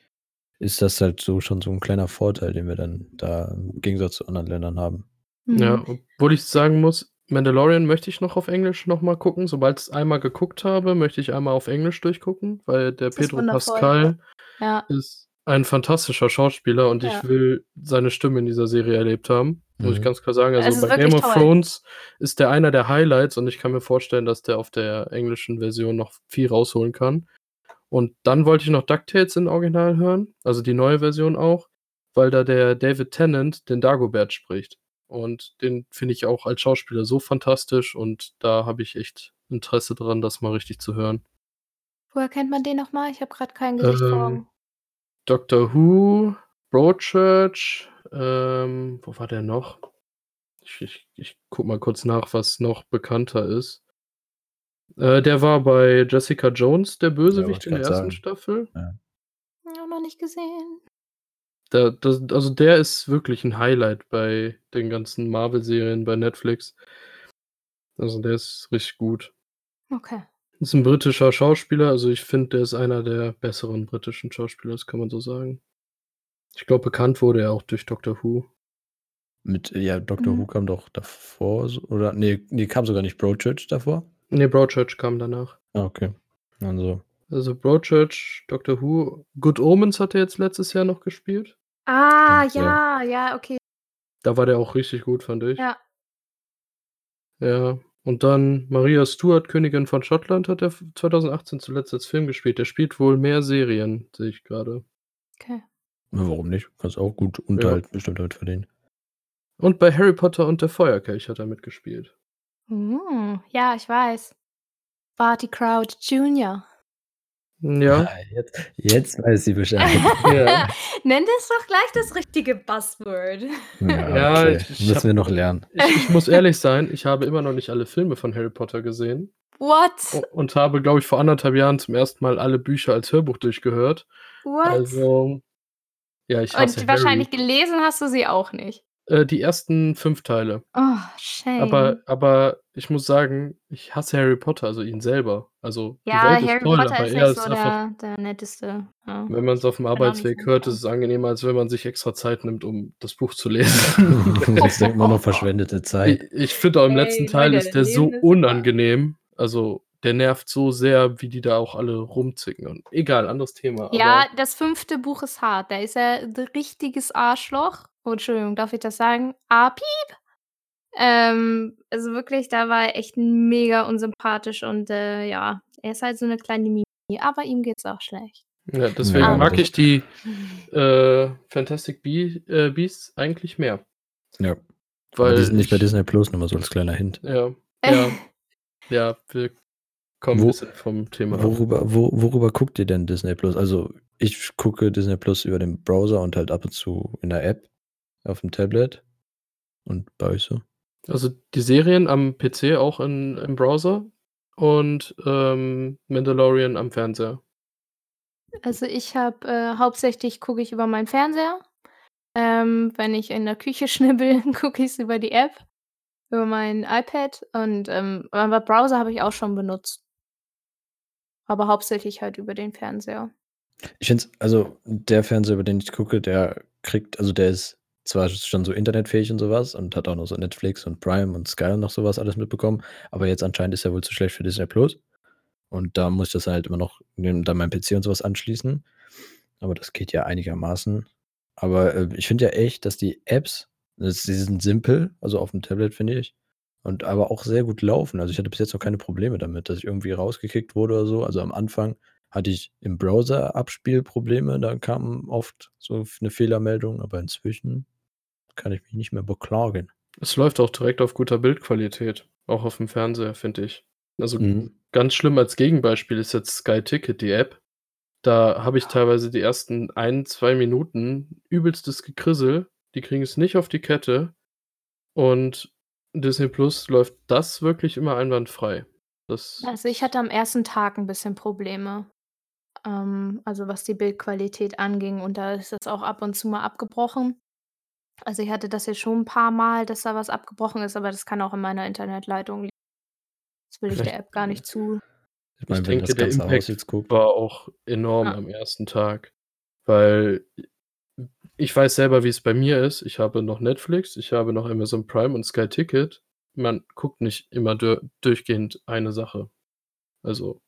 ist das halt so schon so 'n kleiner Vorteil, den wir dann da im Gegensatz zu anderen Ländern haben. Ja, Mhm. obwohl ich sagen muss, Mandalorian möchte ich noch auf Englisch noch mal gucken. Sobald ich's einmal geguckt habe, möchte ich einmal auf Englisch durchgucken, weil der Das Pedro. Pascal Ja. ist ein fantastischer Schauspieler und Ja. ich will seine Stimme in dieser Serie erlebt haben, muss ich Mhm. ganz klar sagen. Also, bei Game of toll. Thrones ist der einer der Highlights und ich kann mir vorstellen, dass der auf der englischen Version noch viel rausholen kann. Und dann wollte ich noch DuckTales in Original hören, also die neue Version auch, weil da der David Tennant den Dagobert spricht. Und den finde ich auch als Schauspieler so fantastisch und da habe ich echt Interesse dran, das mal richtig zu hören. Woher kennt man den noch mal? Ich habe grad kein Gesicht vor Ähm, Augen. Doctor Who, Broadchurch, ähm, wo war der noch? Ich ich ich gucke mal kurz nach, was noch bekannter ist. Äh, der war bei Jessica Jones, der Ja, Bösewicht wollte in der ersten sagen. Staffel. Ja. Ja, noch nicht gesehen. Da das also, der ist wirklich 'n Highlight bei den ganzen Marvel-Serien bei Netflix. Also, der ist richtig gut. Okay. Ist 'n britischer Schauspieler, also, ich finde, der ist einer der besseren britischen Schauspieler, das kann man so sagen. Ich glaube, bekannt wurde er auch durch Doctor Who. Mit ja, Doctor Who Mhm. kam doch davor so oder ne, ne, kam sogar nicht Broadchurch davor? Ne, Broadchurch kam danach. Ah, okay. Also Also, Broadchurch, Doctor Who Good Omens hat er jetzt letztes Jahr noch gespielt. Ah, Stimmt, ja. ja, ja, okay. Da war der auch richtig gut, fand ich. Ja. Ja, und dann Maria Stuart, Königin von Schottland, hat er f 2018 zuletzt als Film gespielt. Der spielt wohl mehr Serien, sehe ich grade. Okay. Ja, warum nicht? Kannst auch gut Ja. Unterhalt bestimmt damit verdienen. Und bei Harry Potter und der Feuerkelch hat er mitgespielt. Hm, ja, ich weiß. Barty Crouch Jr. Ja. Ah, jetzt jetzt weiß sie Bescheid. <laughs> Ja. Nenn das doch gleich das richtige Buzzword. Ja, Ja, okay. ich ich Müssen habe wir noch lernen. ich ich muss ehrlich sein, ich habe immer noch nicht alle Filme von Harry Potter gesehen. What? und habe, glaube ich, vor 1,5 Jahren zum ersten Mal alle Bücher als Hörbuch durchgehört. What? Also ja, ich hasse Und wahrscheinlich Harry. gelesen hast du sie auch nicht? Äh, die ersten 5 Teile. Oh, shame. Aber aber ich muss sagen, ich hasse Harry Potter, also ihn selber. Also, die Ja, Welt ist Harry toll, Potter aber ist er nicht ist so einfach der der netteste, ja. wenn man's auf'm Kann auch nicht Arbeitsweg hört, ist es angenehmer, als wenn man sich extra Zeit nimmt, um das Buch zu lesen. Das denkt man noch <laughs> verschwendete Zeit. ich finde auch im letzten Ey, Teil ist der so ist unangenehm. Also, der nervt so sehr, wie die da auch alle rumzicken und egal, anderes Thema, Ja, aber das 5. Buch ist hart. Da ist er 'n richtiges Arschloch. Oh, Entschuldigung, darf ich das sagen? Ah, piep! Ähm, also wirklich, da war er echt mega unsympathisch und, äh, ja, er ist halt so 'ne kleine Mimi, aber ihm geht's auch schlecht. Ja, deswegen Ja, mag ich die, <laughs> äh, Fantastic Bea äh, Beasts eigentlich mehr. Ja. Aber die Weil sind nicht bei Disney Plus, nur mal so als kleiner Hint. Ja, ja. Ja, wir kommen 'n Wo bisschen vom Thema worüber wo worüber guckt ihr denn Disney Plus? Also, ich gucke Disney Plus über den Browser und halt ab und zu in der App auf'm Tablet. Und bei euch so? Also, die Serien am PC auch in im Browser und, ähm, Mandalorian am Fernseher. Also, ich habe, äh hauptsächlich gucke ich über meinen Fernseher. Ähm, wenn ich in der Küche <laughs> schnibbel, gucke ich's über die App, über mein iPad und, ähm aber Browser habe ich auch schon benutzt. Aber hauptsächlich halt über den Fernseher. Ich finde es also, der Fernseher, über den ich gucke, der kriegt also, der ist zwar schon so internetfähig und sowas und hat auch noch so Netflix und Prime und Sky und noch sowas alles mitbekommen, aber jetzt anscheinend ist er wohl zu schlecht für Disney Plus. Und da muss ich das halt immer noch dann mein PC und sowas anschließen. Aber das geht ja einigermaßen. Aber äh, ich finde ja echt, dass die Apps, das, die sind simpel, also auf dem Tablet, finde ich. Und aber auch sehr gut laufen. Also ich hatte bis jetzt noch keine Probleme damit, dass ich irgendwie rausgekickt wurde oder so. Also am Anfang hatte ich im Browser Abspielprobleme, da kam oft so eine Fehlermeldung, aber inzwischen kann ich mich nicht mehr beklagen. Es läuft auch direkt auf guter Bildqualität, auch auf dem Fernseher, finde ich. Also Mhm. ganz schlimm als Gegenbeispiel ist jetzt Sky Ticket, die App. Da habe ich teilweise die ersten ein, zwei Minuten übelstes Gekrissel. Die kriegen es nicht auf die Kette. Und Disney Plus läuft das wirklich immer einwandfrei. Das, Also ich hatte am ersten Tag ein bisschen Probleme. Ähm, also was die Bildqualität anging und da ist das auch ab und zu mal abgebrochen. Also ich hatte das jetzt schon ein paar Mal, dass da was abgebrochen ist, aber das kann auch in meiner Internetleitung liegen. Das will ich der Vielleicht- App gar nicht zu Ich ich meine, wenn denke, das der Impact war auch enorm Ja. am ersten Tag. Weil ich weiß selber, wie es bei mir ist. Ich habe noch Netflix, ich habe noch Amazon Prime und Sky Ticket. Man guckt nicht immer dur durchgehend eine Sache. Also,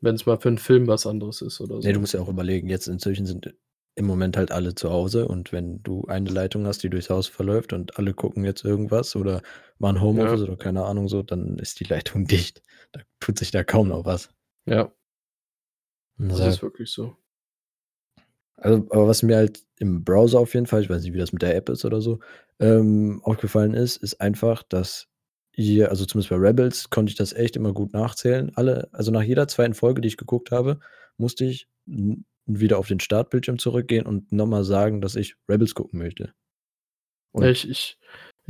wenn es mal für einen Film was anderes ist oder so. Nee, du musst ja auch überlegen, jetzt inzwischen sind im Moment halt alle zu Hause und wenn du eine Leitung hast, die durchs Haus verläuft und alle gucken jetzt irgendwas oder machen Homeoffice Ja. oder keine Ahnung so, dann ist die Leitung <laughs> dicht. Da tut sich da kaum noch was. Ja, das ist wirklich so. Also, aber was mir halt im Browser auf jeden Fall, ich weiß nicht, wie das mit der App ist oder so, ähm, aufgefallen ist, ist einfach, dass hier, also zumindest bei Rebels, konnte ich das echt immer gut nachzählen. Alle, also nach jeder zweiten Folge, die ich geguckt habe, musste ich wieder auf den Startbildschirm zurückgehen und nochmal sagen, dass ich Rebels gucken möchte. Und ich ich,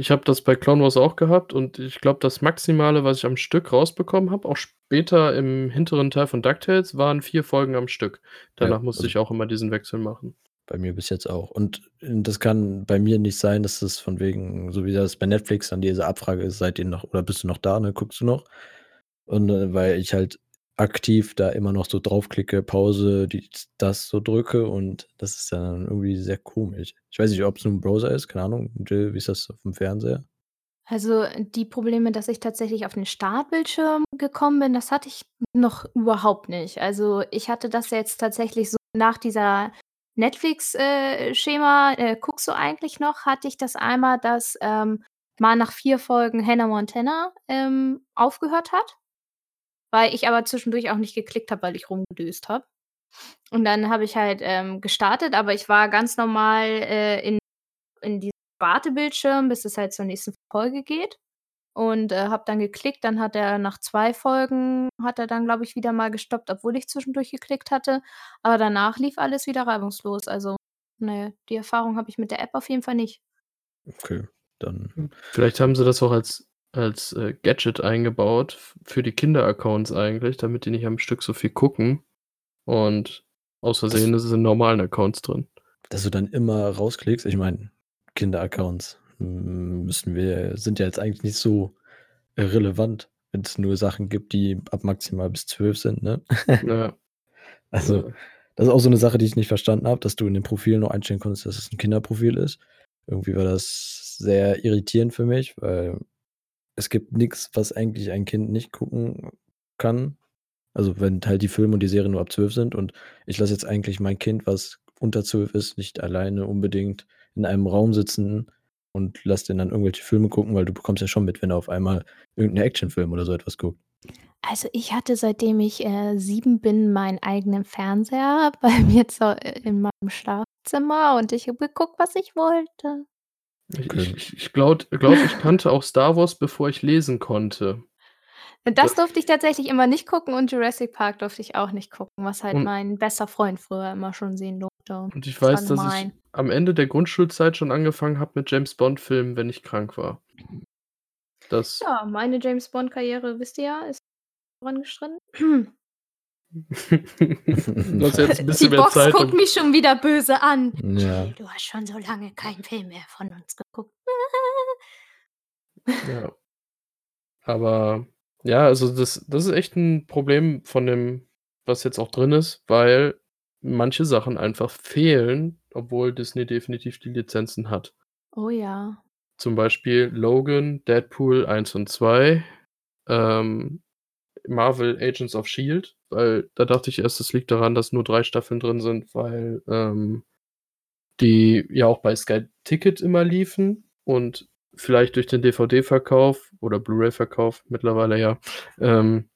ich habe das bei Clone Wars auch gehabt und ich glaube, das Maximale, was ich am Stück rausbekommen habe, auch später im hinteren Teil von DuckTales, waren vier Folgen am Stück. Danach musste also- ich auch immer diesen Wechsel machen. Bei mir bis jetzt auch. Und äh, das kann bei mir nicht sein, dass das von wegen, so wie das bei Netflix dann diese Abfrage ist, seid ihr noch oder bist du noch da, ne? Guckst du noch? Und äh, weil ich halt aktiv da immer noch so draufklicke, Pause, die, das so drücke und das ist dann irgendwie sehr komisch. Ich weiß nicht, ob es nur ein Browser ist, keine Ahnung. Jill, wie ist das auf dem Fernseher? Also, die Probleme, dass ich tatsächlich auf den Startbildschirm gekommen bin, das hatte ich noch überhaupt nicht. Also, ich hatte das jetzt tatsächlich so nach dieser Netflix äh, äh, guckst du eigentlich noch, hatte ich das einmal, dass, ähm, mal nach 4 Folgen Hannah Montana, ähm, aufgehört hat, weil ich aber zwischendurch auch nicht geklickt habe, weil ich rumgedöst habe. Und dann habe ich halt, ähm, gestartet, aber ich war ganz normal, äh, in in diesem Wartebildschirm, bis es halt zur nächsten Folge geht und, äh, habe dann geklickt. Dann hat er nach 2 Folgen hat er dann, glaube ich, wieder mal gestoppt, obwohl ich zwischendurch geklickt hatte. Aber danach lief alles wieder reibungslos. Also, ne, die Erfahrung habe ich mit der App auf jeden Fall nicht. Okay, dann. Vielleicht haben sie das auch als, als äh, Gadget eingebaut für die Kinder-Accounts eigentlich, damit die nicht am Stück so viel gucken. Und aus Versehen ist es in normalen Accounts drin. Dass du dann immer rausklickst, ich meine, Kinderaccounts mm, müssen wir, sind ja jetzt eigentlich nicht so relevant, wenn es nur Sachen gibt, die ab maximal bis 12 sind, ne? Ja, <laughs> Also, das ist auch so eine Sache, die ich nicht verstanden habe, dass du in dem Profil noch einstellen konntest, dass es ein Kinderprofil ist. Irgendwie war das sehr irritierend für mich, weil es gibt nichts, was eigentlich ein Kind nicht gucken kann. Also, wenn halt die Filme und die Serien nur ab 12 sind und ich lasse jetzt eigentlich mein Kind, was unter 12 ist, nicht alleine unbedingt in einem Raum sitzen und lass den dann irgendwelche Filme gucken, weil du bekommst ja schon mit, wenn er auf einmal irgendeinen Actionfilm oder so etwas guckt. Also, ich hatte, seitdem ich, äh, 7 bin, meinen eigenen Fernseher <laughs> bei mir zu äh, in meinem Schlafzimmer und ich habe geguckt, was ich wollte. Ich Okay. ich, ich glaube, glaub, ich kannte auch Star Wars, bevor ich lesen konnte. Das durfte ich tatsächlich immer nicht gucken und Jurassic Park durfte ich auch nicht gucken, was halt Und- mein bester Freund früher immer schon sehen durfte. Und ich Das weiß, dass ich gemein. am Ende der Grundschulzeit schon angefangen habe mit James Bond-Filmen, wenn ich krank war. Das. Ja, meine James Bond-Karriere, wisst ihr ja, ist vorangeschritten. <clears throat> du hast jetzt ein <laughs> Die Box Zeit. guckt um- mich schon wieder böse an. Ja. Du hast schon so lange keinen Film mehr von uns geguckt. Ja. Aber ja, also das, das ist echt ein Problem von dem, was jetzt auch drin ist, weil manche Sachen einfach fehlen, obwohl Disney definitiv die Lizenzen hat. Oh ja. Zum Beispiel Logan, Deadpool 1 und 2, ähm, Marvel Agents of Shield, weil da dachte ich erst, es liegt daran, dass nur drei Staffeln drin sind, weil ähm, die ja auch bei Sky Ticket immer liefen und vielleicht durch den DVD-Verkauf oder Blu-ray-Verkauf mittlerweile ja, ähm,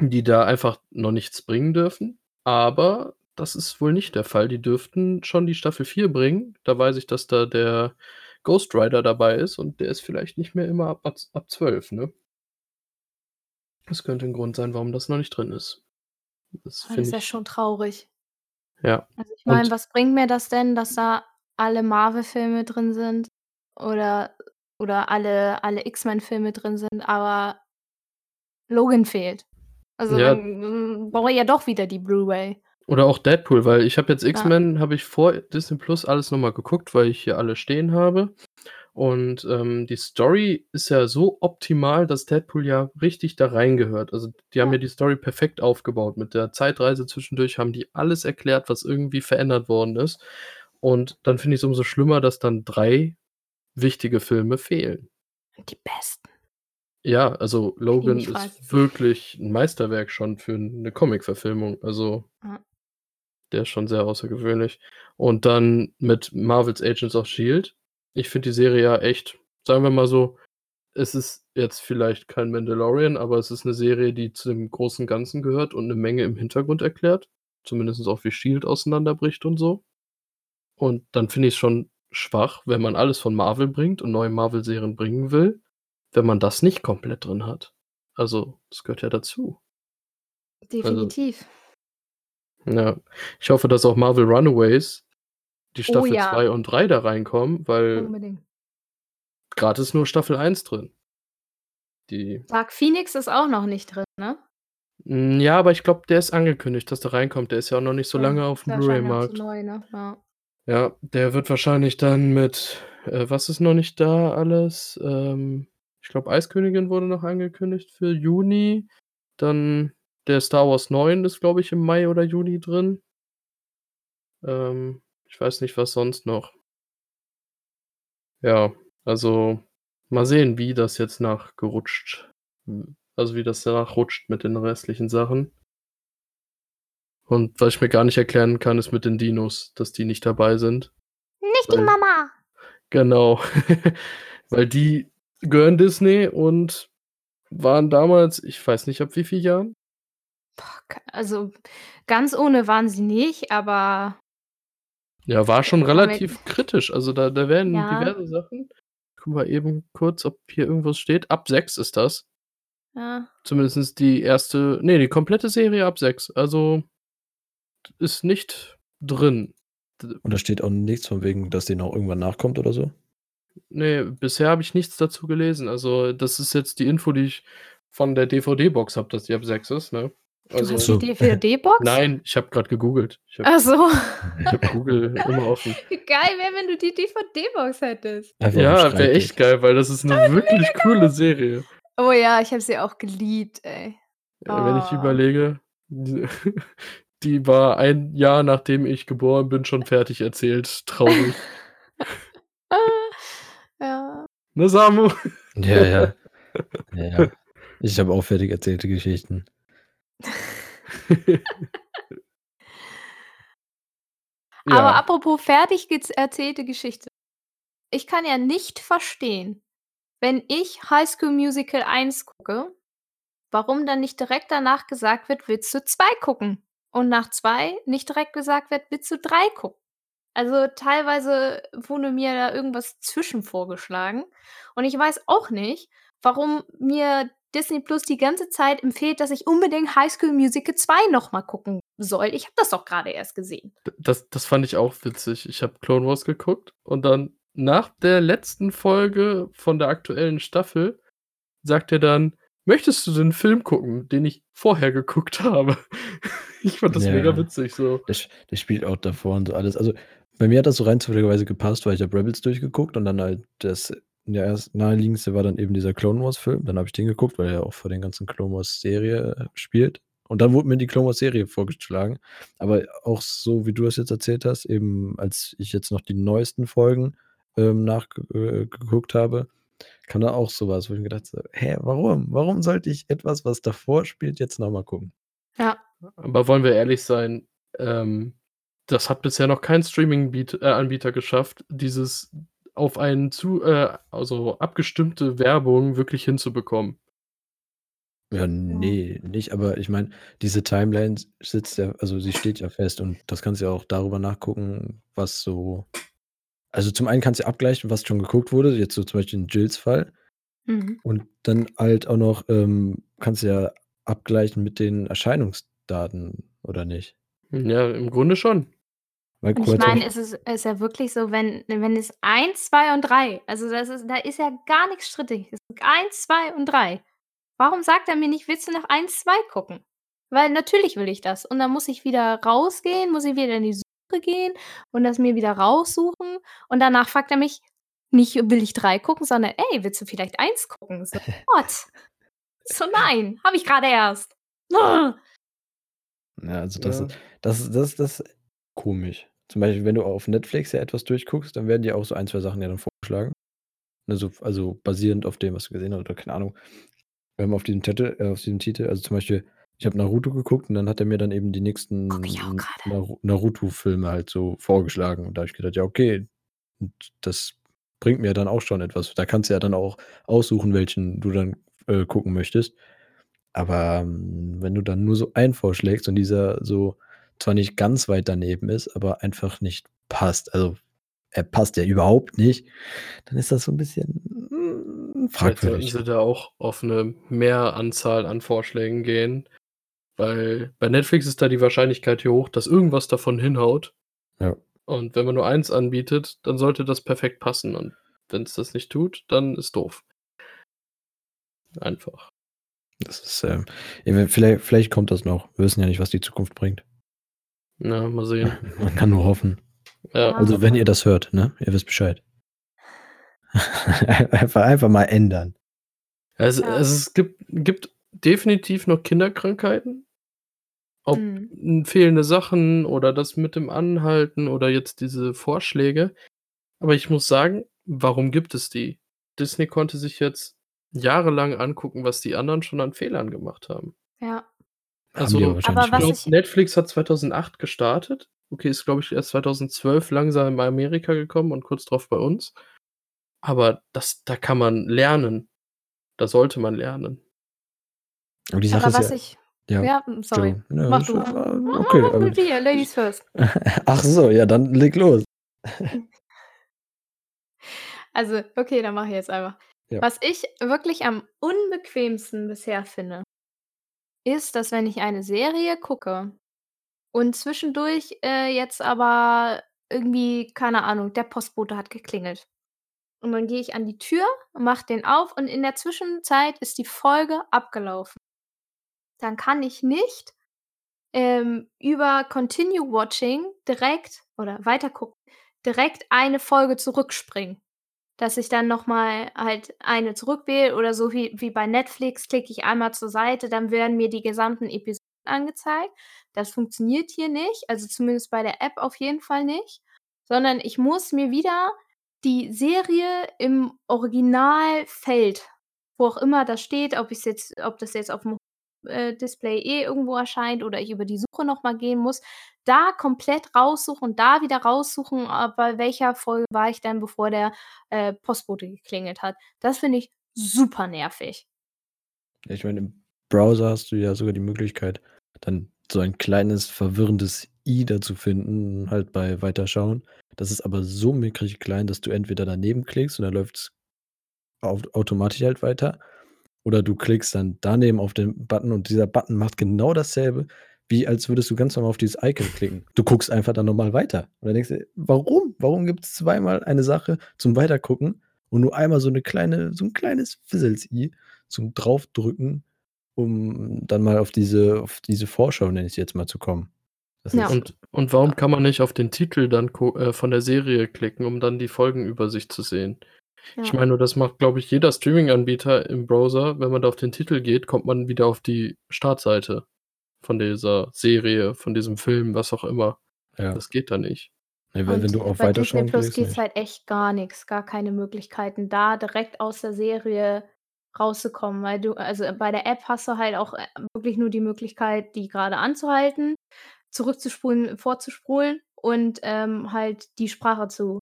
die da einfach noch nichts bringen dürfen. Aber das ist wohl nicht der Fall. Die dürften schon die Staffel 4 bringen. Da weiß ich, dass da der Ghost Rider dabei ist und der ist vielleicht nicht mehr immer ab, ab, ab 12, ne? Das könnte ein Grund sein, warum das noch nicht drin ist. Das Das finde ist ja schon traurig. Ja. Also ich meine, was bringt mir das denn, dass da alle Marvel-Filme drin sind oder, oder alle, alle X-Men-Filme drin sind, aber Logan fehlt. Also ja, dann brauche ich ja doch wieder die Blu-ray. oder auch Deadpool, weil ich habe jetzt Ja. X-Men, habe ich vor Disney Plus alles nochmal geguckt, weil ich hier alle stehen habe. Und ähm, die Story ist ja so optimal, dass Deadpool ja richtig da reingehört. Also die haben Ja. die Story perfekt aufgebaut. Mit der Zeitreise zwischendurch haben die alles erklärt, was irgendwie verändert worden ist. Und dann finde ich es umso schlimmer, dass dann drei wichtige Filme fehlen. Die besten. Ja, also Logan weiß. ist wirklich ein Meisterwerk schon für eine Comic-Verfilmung. Also Ja. der ist schon sehr außergewöhnlich. Und dann mit Marvel's Agents of Shield. Ich finde die Serie ja echt, sagen wir mal so, es ist jetzt vielleicht kein Mandalorian, aber es ist eine Serie, die zu dem großen Ganzen gehört und eine Menge im Hintergrund erklärt. Zumindest auch wie Shield auseinanderbricht und so. Und dann finde ich es schon schwach, wenn man alles von Marvel bringt und neue Marvel-Serien bringen will, wenn man das nicht komplett drin hat. Also, das gehört ja dazu. Also, Definitiv. ja. Ich hoffe, dass auch Marvel Runaways die Oh Staffel ja, 2 und 3 da reinkommen, weil unbedingt. gerade ist nur Staffel 1 drin. Die. Dark Phoenix ist auch noch nicht drin, ne? Mm, Ja, aber ich glaube, der ist angekündigt, dass der reinkommt. Der ist ja auch noch nicht so Ja, lange auf dem Blu-ray-Markt. ne? Ja. Ja, der wird wahrscheinlich dann mit, äh, was ist noch nicht da alles? Ähm, ich glaube, Eiskönigin wurde noch angekündigt für Juni. Dann der Star Wars 9 ist, glaube ich, im Mai oder Juni drin. Ähm, ich weiß nicht, was sonst noch. Ja, also mal sehen, wie das jetzt nachgerutscht. Also wie das danach rutscht mit den restlichen Sachen. Und was ich mir gar nicht erklären kann, ist mit den Dinos, dass die nicht dabei sind. Nicht die Weil, Mama. genau, <laughs> weil die gehören Disney und waren damals, ich weiß nicht ab wie vielen Jahren. Also ganz ohne waren sie nicht, aber Ja, war schon wir, relativ kritisch. Also da, da werden ja, diverse Sachen. Guck mal eben kurz, ob hier irgendwas steht. Ab 6 ist das. ja. Zumindest die erste, nee, die komplette Serie ab 6. Also ist nicht drin. Und da steht auch nichts von wegen, dass die noch irgendwann nachkommt oder so. Nee, bisher habe ich nichts dazu gelesen. Also das ist jetzt die Info, die ich von der DVD-Box habe, dass die ab 6 ist, ne? Du hast Also, die So. DVD-Box? nein, ich habe gerade gegoogelt. Ich habe Ach so. ich hab Google <laughs> immer offen. Geil wäre, wenn du die DVD-Box hättest. Einfach Ja, wäre echt geil, weil das ist eine wirklich coole Serie. Oh ja, ich habe sie auch geliebt, ey. Äh, Wenn ich Oh. überlege, die, <laughs> die war ein Jahr nachdem ich geboren bin schon fertig erzählt. Traurig. <laughs> ja. Ne, Samu? Ja, ja. ja, ja. Ich habe auch fertig erzählte Geschichten. <laughs> Aber ja, apropos fertig erzählte Geschichte. Ich kann ja nicht verstehen, wenn ich High School Musical 1 gucke, warum dann nicht direkt danach gesagt wird, willst du 2 gucken? Und nach 2 nicht direkt gesagt wird, willst du 3 gucken? Also teilweise wurde mir da irgendwas zwischen vorgeschlagen. Und ich weiß auch nicht, warum mir Disney Plus die ganze Zeit empfiehlt, dass ich unbedingt High School Musical 2 nochmal gucken soll. Ich habe das doch gerade erst gesehen. das, das fand ich auch witzig. Ich habe Clone Wars geguckt und dann nach der letzten Folge von der aktuellen Staffel sagt er dann, möchtest du den Film gucken, den ich vorher geguckt habe? <laughs> Ich fand das Ja, mega witzig so. Der, sch- der spielt auch davor und so alles. Also bei mir hat das so rein zufälligerweise gepasst, weil ich habe Rebels durchgeguckt und dann halt das der erst naheliegendste war dann eben dieser Clone Wars Film. Dann habe ich den geguckt, weil er auch vor den ganzen Clone Wars Serie äh, spielt. Und dann wurde mir die Clone Wars Serie vorgeschlagen. Aber auch so, wie du es jetzt erzählt hast, eben als ich jetzt noch die neuesten Folgen ähm, nachgeguckt äh, habe, kam da auch sowas, wo ich mir gedacht habe, hä, warum? Warum sollte ich etwas, was davor spielt, jetzt nochmal gucken? Ja. Aber wollen wir ehrlich sein, ähm, das hat bisher noch kein Streaming-Anbieter äh, geschafft, dieses auf einen zu, äh, also abgestimmte Werbung wirklich hinzubekommen. Ja, nee, nicht, aber ich meine, diese Timeline sitzt ja, also sie steht ja fest und das kannst du ja auch darüber nachgucken, was so. Also zum einen kannst du abgleichen, was schon geguckt wurde, jetzt so zum Beispiel in Jills Fall. Mhm. Und dann halt auch noch, ähm, kannst du ja abgleichen mit den Erscheinungsdaten, oder nicht? Ja, im Grunde schon. Weil Und ich meine, es ist, ist ja wirklich so, wenn, wenn es 1, 2 und 3, also das ist, da ist ja gar nichts strittig. Es ist 1, 2 und 3. Warum sagt er mir nicht, willst du nach 1, 2 gucken? Weil natürlich will ich das. Und dann muss ich wieder rausgehen, muss ich wieder in die Suche gehen und das mir wieder raussuchen. Und danach fragt er mich, nicht will ich 3 gucken, sondern ey, willst du vielleicht 1 gucken? So, <laughs> what? so nein, habe ich gerade erst. Ja, also das Ja. das das das ist komisch. Zum Beispiel, wenn du auf Netflix ja etwas durchguckst, dann werden dir auch so ein, 2 Sachen ja dann vorgeschlagen. Ne, so also basierend auf dem, was du gesehen hast oder keine Ahnung. Ähm, auf diesem Titel äh, auf diesem Titel, also zum Beispiel, ich habe Naruto geguckt und dann hat er mir dann eben die nächsten Naruto-Filme halt so vorgeschlagen. Und da habe ich gedacht: „Ja, okay, das bringt mir dann auch schon etwas.“ Da kannst du ja dann auch aussuchen, welchen du dann, äh, gucken möchtest. Aber, ähm, wenn du dann nur so einen vorschlägst und dieser so zwar nicht ganz weit daneben ist, aber einfach nicht passt, also er passt ja überhaupt nicht, dann ist das so 'n bisschen, hm, Vielleicht sollten fragwürdig. sie da auch auf 'ne Mehranzahl an Vorschlägen gehen, weil bei Netflix ist da die Wahrscheinlichkeit hier hoch, dass irgendwas davon hinhaut. Ja. Und wenn man nur eins anbietet, dann sollte das perfekt passen. Und wenn's das nicht tut, dann ist doof. Einfach. Das ist, ähm ja, viellei vielleicht kommt das noch. Wir wissen ja nicht, was die Zukunft bringt. Ja, mal sehen. <laughs> Man kann nur hoffen. Ja. Also, wenn ihr das hört, ne? Ihr wisst Bescheid. <laughs> Einfach einfach mal ändern. Es Ja. also, es gibt gibt definitiv noch Kinderkrankheiten. Ob Mhm. fehlende Sachen oder das mit dem Anhalten oder jetzt diese Vorschläge. Aber ich muss sagen, warum gibt es die? Disney konnte sich jetzt jahrelang angucken, was die anderen schon an Fehlern gemacht haben. Ja. Also, ich glaube, Netflix hat 2008 gestartet. Okay, ist, glaube ich, erst 2012 langsam in Amerika gekommen und kurz drauf bei uns. Aber das da kann man lernen. Da sollte man lernen. Aber die Sache aber ist was ja ich ja, ja, sorry. Ja, Mach du. äh, Mach okay, mach aber mit dir, Ladies <laughs> first. Ach so, ja, dann leg los. <laughs> Also, okay, dann mache ich jetzt einfach. Ja. Was ich wirklich am unbequemsten bisher finde, ist, dass wenn ich eine Serie gucke und zwischendurch, äh, jetzt aber irgendwie, keine Ahnung, der Postbote hat geklingelt. Und dann gehe ich an die Tür, mache den auf und in der Zwischenzeit ist die Folge abgelaufen. Dann kann ich nicht, ähm, über Continue Watching direkt oder weitergucken, direkt eine Folge zurückspringen. Dass ich dann noch mal halt eine zurückwähle oder so wie wie bei Netflix klicke ich einmal zur Seite, dann werden mir die gesamten Episoden angezeigt. Das funktioniert hier nicht, also zumindest bei der App auf jeden Fall nicht, sondern ich muss mir wieder die Serie im Originalfeld, wo auch immer das steht, ob jetzt ob das jetzt auf'm, äh, Display eh irgendwo erscheint oder ich über die Suche noch mal gehen muss, da komplett raussuchen und da wieder raussuchen, äh, bei welcher Folge war ich denn, bevor der, äh, Postbote geklingelt hat. Das finde ich super nervig. Ich meine, im Browser hast du ja sogar die Möglichkeit, dann so ein kleines verwirrendes i da zu finden, halt bei Weiterschauen. Das ist aber so mickrig klein, dass du entweder daneben klickst und dann läuft's au automatisch halt weiter oder du klickst dann daneben auf den Button und dieser Button macht genau dasselbe, wie als würdest du ganz normal auf dieses Icon klicken. Du guckst einfach dann normal weiter. Und dann denkst du: „Warum? Warum gibt's zweimal eine Sache zum Weitergucken und nur einmal so 'ne kleine so 'n kleines Fizzels-i zum Draufdrücken, um dann mal auf diese auf diese Vorschau, nenne ich's jetzt mal, zu kommen?“ Das Ja. ist Und und warum kann man nicht auf den Titel dann äh, von der Serie klicken, um dann die Folgenübersicht zu sehen? Ich Ja. meine, das macht, glaube ich, jeder Streaming-Anbieter im Browser. Wenn man da auf den Titel geht, kommt man wieder auf die Startseite von dieser Serie, von diesem Film, was auch immer. Ja. Das geht da nicht. Ne, weil wenn Und du auf bei Disney Weiterschauen Plus nicht. halt echt gar nix, gar keine Möglichkeiten, da direkt aus der Serie rauszukommen, weil du also, bei der App hast du halt auch, äh, wirklich nur die Möglichkeit, die grade anzuhalten, zurückzuspulen, vorzuspulen und, ähm, halt die Sprache zu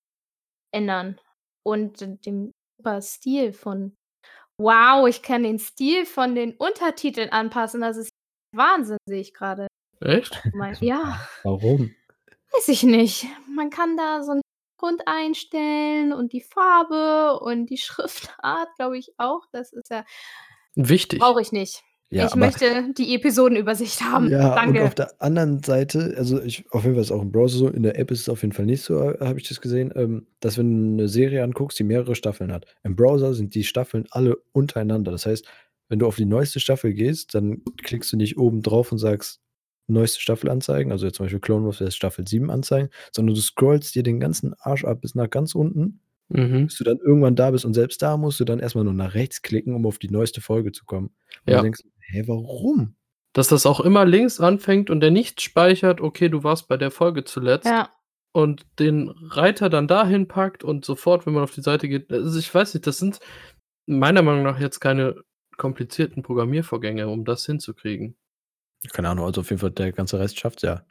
ändern und d den super Stil von wow, ich kann den Stil von den Untertiteln anpassen. Das ist Wahnsinn, sehe ich grade. Echt? Mein ja. Warum? Weiß ich nicht. Man kann da so 'n Grund einstellen und die Farbe und die <laughs> Schriftart, glaube ich auch. Das ist ja Wichtig. brauche ich nicht. Ja, Ich aber möchte die Episodenübersicht haben. Ja, und auf Danke. der anderen Seite, also ich auf jeden Fall ist auch im Browser so, in der App ist es auf jeden Fall nicht so, äh, habe ich das gesehen, ähm, dass wenn du 'ne Serie anguckst, die mehrere Staffeln hat. Im Browser sind die Staffeln alle untereinander. Das heißt, wenn du auf die neueste Staffel gehst, dann klickst du nicht oben drauf und sagst: „Neueste Staffel anzeigen“, also jetzt zum Beispiel Clone Wars wäre es Staffel 7 anzeigen, sondern du scrollst dir den ganzen Arsch ab bis nach ganz unten, Mhm. bis du dann irgendwann da bist und selbst da musst du dann erst mal nur nach rechts klicken, um auf die neueste Folge zu kommen. Und Ja. du denkst: „Hä, warum?“ Dass das auch immer links anfängt und der nicht speichert: „Okay, du warst bei der Folge zuletzt“ Ja. und den Reiter dann dahin packt und sofort, wenn man auf die Seite geht also, ich weiß nicht, das sind meiner Meinung nach jetzt keine komplizierten Programmiervorgänge, um das hinzukriegen. Keine Ahnung, also auf jeden Fall der ganze Rest schafft's ja.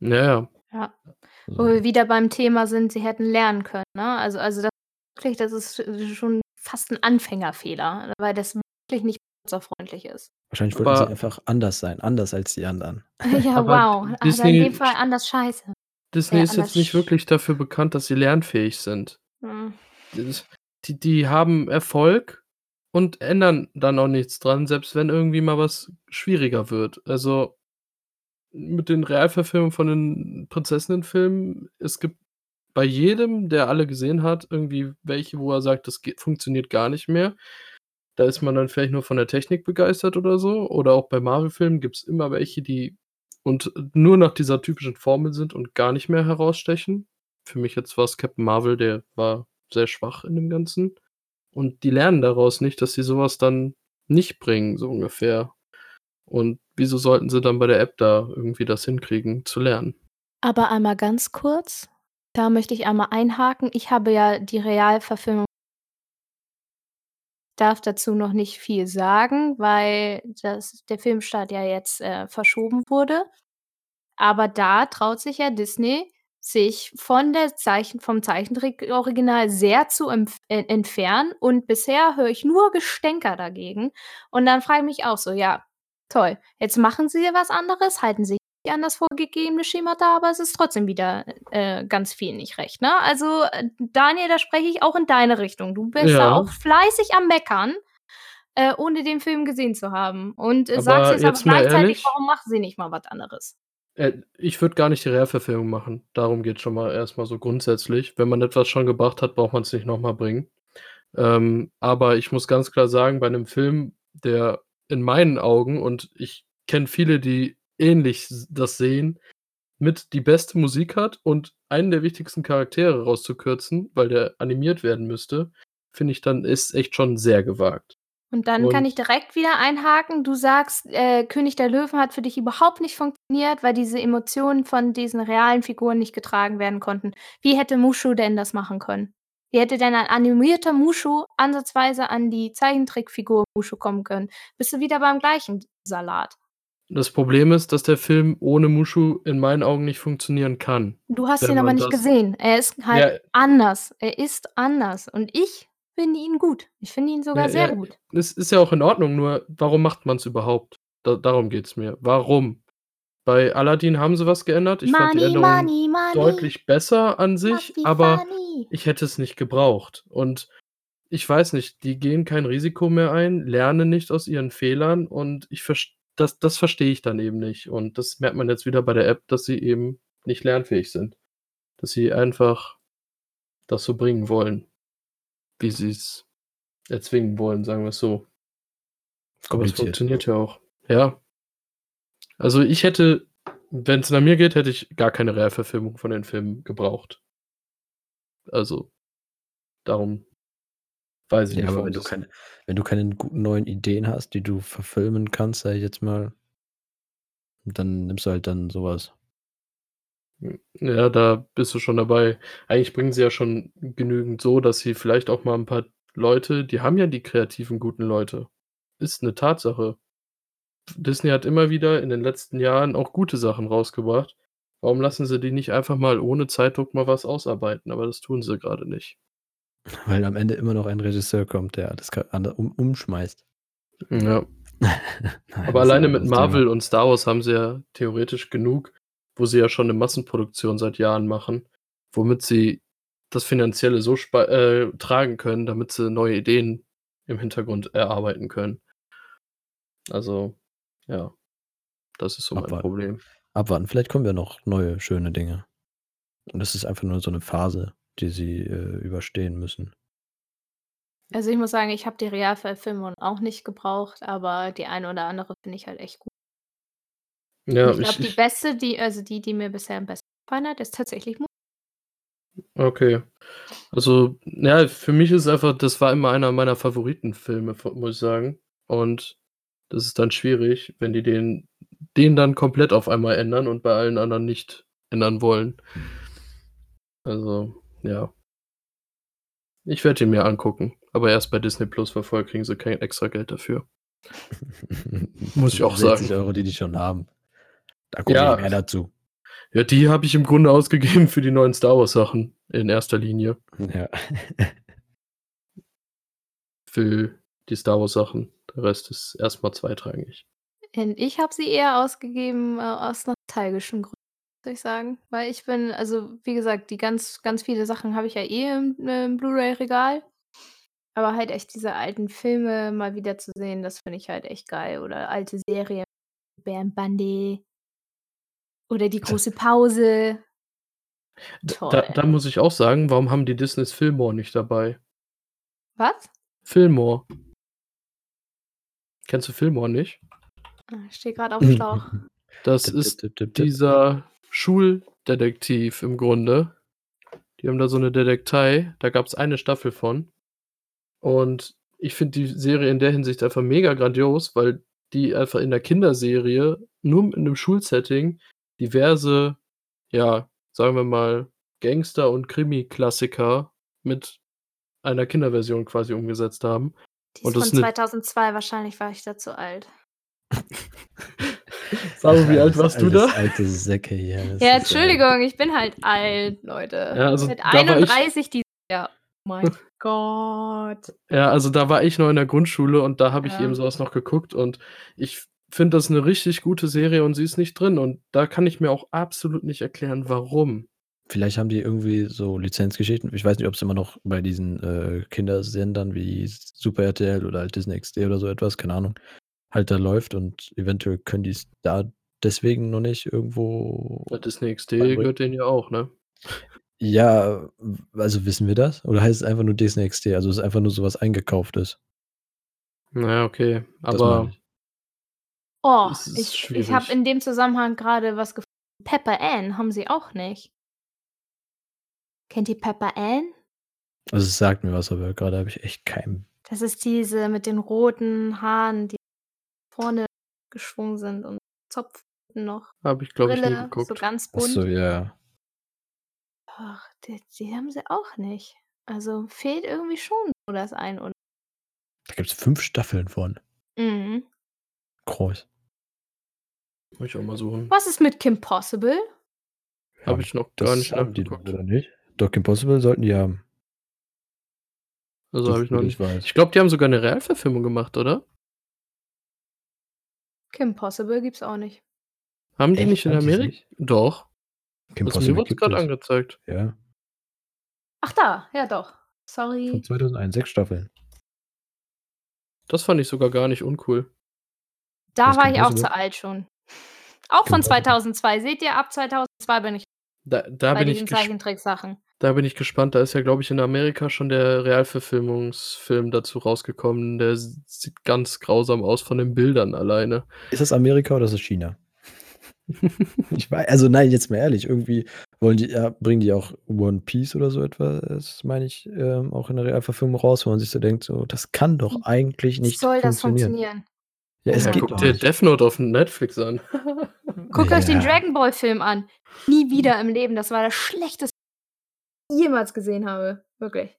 Ja, ja. Ja. Wo wir wieder beim Thema sind, sie hätten lernen können, ne? Also also, das wirklich, das ist sch schon fast 'n Anfängerfehler, weil das wirklich nicht benutzerfreundlich ist. Wahrscheinlich wollten sie Aber einfach anders sein, anders als die anderen. <laughs> <laughs> Ja, aber wow. D Also, in Disney dem Fall anders scheiße. Disney Äh, ist jetzt nicht wirklich dafür bekannt, dass sie lernfähig sind. Das die die haben Erfolg und ändern dann auch nichts dran, selbst wenn irgendwie mal was schwieriger wird. Also, mit den Realverfilmungen von den Prinzessinnenfilmen, es gibt bei jedem, der alle gesehen hat, irgendwie welche, wo er sagt, das geht funktioniert gar nicht mehr. Da ist man dann vielleicht nur von der Technik begeistert oder so. Oder auch bei Marvel-Filmen gibt's immer welche, die und nur nach dieser typischen Formel sind und gar nicht mehr herausstechen. Für mich jetzt war's Captain Marvel, der war sehr schwach in dem Ganzen. Und die lernen daraus nicht, dass sie so was dann nicht bringen, so ungefähr. Und wieso sollten sie dann bei der App da irgendwie das hinkriegen, zu lernen? Aber einmal ganz kurz, da möchte ich einmal einhaken. Ich habe ja die Realverfilmung darf dazu noch nicht viel sagen, weil das der Filmstart ja jetzt, äh, verschoben wurde. Aber da traut sich ja Disney, sich von der Zeichen vom Zeichentrickoriginal sehr zu äh, entfernen und bisher höre ich nur Gestänker dagegen. Und dann frage ich mich auch so: „Ja, toll, jetzt machen sie was anderes, halten sich nicht an das vorgegebene Schemata, aber es ist trotzdem wieder, äh, ganz viel nicht recht“, ne? Also, äh, Daniel, da spreche ich auch in deine Richtung. Du bist da Ja. auch fleißig am Meckern, äh, ohne den Film gesehen zu haben und, äh, sagst jetzt aber gleichzeitig: ehrlich „Warum machen sie nicht mal was anderes?“ Äh, ich würde gar nicht die Realverfilmung machen. Darum geht's schon mal erst mal so grundsätzlich. Wenn man etwas schon gebracht hat, braucht man's nicht noch mal bringen. Ähm, aber ich muss ganz klar sagen, bei 'nem Film, der in meinen Augen und ich kenne viele, die ähnlich das sehen, mit die beste Musik hat und einen der wichtigsten Charaktere rauszukürzen, weil der animiert werden müsste, finde ich dann ist echt schon sehr gewagt. Und dann kann Und ich direkt wieder einhaken. Du sagst, äh, König der Löwen hat für dich überhaupt nicht funktioniert, weil diese Emotionen von diesen realen Figuren nicht getragen werden konnten. Wie hätte Mushu denn das machen können? Wie hätte denn ein animierter Mushu ansatzweise an die Zeichentrickfigur Mushu kommen können? Bist du wieder beim gleichen Salat. Das Problem ist, dass der Film ohne Mushu in meinen Augen nicht funktionieren kann. Du hast ihn aber man nicht gesehen. Er ist halt Ja. anders. Er ist anders. Und ich finde ihn gut. Ich finde ihn sogar Ja, sehr ja, gut. es ist ja auch in Ordnung, nur warum macht man's überhaupt? Da darum geht's mir. Warum? Bei Aladdin haben sie was geändert. Ich fand die Money, Änderungen money, money. deutlich besser an sich, Money, aber money. ich hätte es nicht gebraucht. Und ich weiß nicht, die gehen kein Risiko mehr ein, lernen nicht aus ihren Fehlern und ich verst das das verstehe ich dann eben nicht. Und das merkt man jetzt wieder bei der App, dass sie eben nicht lernfähig sind. Dass sie einfach das so bringen wollen, wie sie's erzwingen wollen, sagen wir's so. Aber es funktioniert ja auch. Ja. Also, ich hätte wenn's nach mir geht, hätte ich gar keine Realverfilmung von den Filmen gebraucht. Also, darum weiß ich Ja, nicht, aber warum wenn du keine wenn du keine guten neuen Ideen hast, die du verfilmen kannst, sage ich jetzt mal Dann nimmst du halt dann sowas. Ja, da bist du schon dabei. Eigentlich bringen sie ja schon genügend so, dass sie vielleicht auch mal ein paar Leute die haben ja die kreativen, guten Leute. Ist 'ne Tatsache. Disney hat immer wieder in den letzten Jahren auch gute Sachen rausgebracht. Warum lassen sie die nicht einfach mal ohne Zeitdruck mal was ausarbeiten? Aber das tun sie grade nicht. Weil am Ende immer noch ein Regisseur kommt, der das um umschmeißt. Ja. <laughs> Nein, Aber alleine mit Marvel Thema. und Star Wars haben sie ja theoretisch genug, wo sie ja schon 'ne Massenproduktion seit Jahren machen, womit sie das Finanzielle so äh, tragen können, damit sie neue Ideen im Hintergrund erarbeiten können. Also, ja. Das ist so mein Abwarten. Problem. Abwarten. Vielleicht kommen ja noch neue schöne Dinge. Und das ist einfach nur so 'ne Phase, die sie, äh, überstehen müssen. Also, ich muss sagen, ich habe die Realverfilmung auch nicht gebraucht, aber die eine oder andere finde ich halt echt gut. Ja, ich ich glaube, die beste, die also die, die mir bisher am besten gefallen hat, ist tatsächlich Mu Okay. Also, ja, für mich ist einfach das war immer einer meiner Favoritenfilme, muss ich sagen. Und das ist dann schwierig, wenn die den den dann komplett auf einmal ändern und bei allen anderen nicht ändern wollen. Also, ja. Ich werde ihn mir angucken, aber erst bei Disney Plus, weil vorher kriegen sie kein Extrageld dafür. <laughs> Muss ich auch Die sagen. 60 €, die die schon haben. Da kommt Ja. mehr dazu. Ja, die habe ich im Grunde ausgegeben für die neuen Star Wars Sachen in erster Linie. Ja. <laughs> Für die Star Wars Sachen. Der Rest ist erst mal zweitrangig. Und ich habe sie eher ausgegeben, äh, aus nostalgischen Gründen, muss ich sagen. Weil ich bin also, wie gesagt, die ganz ganz viele Sachen habe ich ja eh im im Blu-ray-Regal. Aber halt echt diese alten Filme mal wieder zu sehen, das finde ich halt echt geil. Oder alte Serien, Bärenbande oder Die große Pause. D Toll. da da muss ich auch sagen, warum haben die Disneys Fillmore nicht dabei? Was? Fillmore. Kennst du Fillmore nicht? Ah, ich stehe grad aufm <clears throat> Schlauch. Das ist dieser Schuldetektiv im Grunde. Die haben da so 'ne Detektei, da gab's eine Staffel von. Und ich finde die Serie in der Hinsicht einfach mega grandios, weil die einfach in der Kinderserie nur in 'nem Schulsetting diverse, ja, sagen wir mal, Gangster und Krimi-Klassiker mit einer Kinderversion quasi umgesetzt haben. Die Und ist das von ist 'ne 2002, wahrscheinlich war ich da zu alt. <laughs> Sag mal, wie alt Alles warst du da? alte Säcke hier. Das Ja, äh Entschuldigung, ich bin halt alt, Leute. Ja, also Mit da war ich 31 dieses Jahr. Oh mein <laughs> Gott. Ja, also da war ich noch in der Grundschule und da habe ich Ja. eben so was noch geguckt und ich finde das 'ne richtig gute Serie und sie ist nicht drin und da kann ich mir auch absolut nicht erklären, warum. Vielleicht haben die irgendwie so Lizenzgeschichten. Ich weiß nicht, ob's immer noch bei diesen, äh, Kindersendern wie Super RTL oder halt Disney XD oder so etwas, keine Ahnung, halt da läuft und eventuell können die's da deswegen noch nicht irgendwo Ja, Disney XD gehört denen ja auch, ne? Ja, also wissen wir das? Oder heißt es einfach nur Disney XD? Also, ist einfach nur so was Eingekauftes? Na ja, okay, aber ich. Oh, es ich ich habe in dem Zusammenhang grade was gefunden. Pepper Ann haben sie auch nicht. Kennt ihr Pepper Ann? Also, es sagt mir was, aber grade habe ich echt keinen Das ist diese mit den roten Haaren, die vorne geschwungen sind und Zopf noch. Habe ich, glaube ich, nie Brille, so geguckt. ganz bunt. ja. Ach, die die haben sie auch nicht. Also, fehlt irgendwie schon so das ein und Da gibt's 5 Staffeln von. Mhm. Krass. Muss ich auch mal suchen. Was ist mit Kim Possible? Habe Haben ich noch gar nicht haben die doch, nachgeguckt. oder nicht? Doch, Kim Possible sollten die haben. Also, So habe ich noch ich nicht weiß. ich glaube, die haben sogar 'ne Realverfilmung gemacht, oder? Kim Possible gibt's auch nicht. Haben die Echt? nicht in Haben die's Ameri nicht? Doch. Kim Also, mir Possible gibt grad es. angezeigt. Ja. Ach da, ja doch. Von Sorry. 2001, 6 Staffeln. Das fand ich sogar gar nicht uncool. Da Was war Kim ich auch Possible? zu alt schon. Auch Kim von Possible. 2002. Seht ihr, ab 2002 bin ich Da da bei bin ich diesen Zeichentricksachen. Da bin ich gespannt. Da ist ja, glaube ich, in Amerika schon der Realverfilmungsfilm dazu rausgekommen. Der sieht ganz grausam aus von den Bildern alleine. Ist das Amerika oder ist das China? <laughs> Ich wei also nein, jetzt mal ehrlich, irgendwie wollen die ja bringen die auch One Piece oder so etwas, meine ich, ähm, auch in der Realverfilmung raus, wo man sich so denkt, so, das kann doch eigentlich Wie nicht soll das funktionieren. funktionieren? Ja, es Ja, geht guck doch dir. Death Note auf Netflix an. <laughs> Guckt euch den Ja. Dragon Ball Film an. Nie wieder im Leben. Das war das schlechteste, jemals gesehen habe. Wirklich.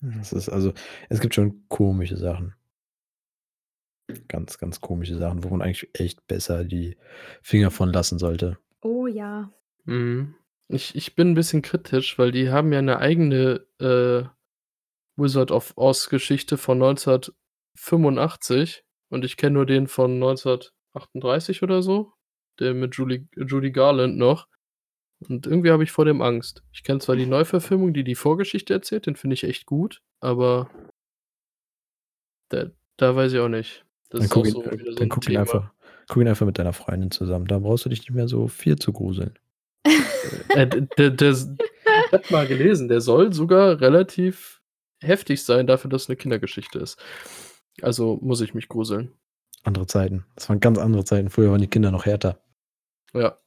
Das ist also, es gibt schon komische Sachen. Ganz, ganz komische Sachen, wo man eigentlich echt besser die Finger von lassen sollte. Oh ja. Mhm. Ich, ich bin ein bisschen kritisch, weil die haben ja eine eigene äh, Wizard of Oz Geschichte von 1985 und ich kenne nur den von 1938 oder so, der mit Julie, Judy Garland noch. Und irgendwie habe ich vor dem Angst. Ich kenne zwar die Neuverfilmung, die die Vorgeschichte erzählt, den finde ich echt gut, aber da, da weiß ich auch nicht. Das Dann ist guck, ihn, so so dann ein guck, ihn einfach, guck ihn einfach mit deiner Freundin zusammen. Da brauchst du dich nicht mehr so viel zu gruseln. Äh, der, der, ich hab mal gelesen, der soll sogar relativ heftig sein, dafür, dass es eine Kindergeschichte ist. Also muss ich mich gruseln. Andere Zeiten. Das waren ganz andere Zeiten. Früher waren die Kinder noch härter. Ja.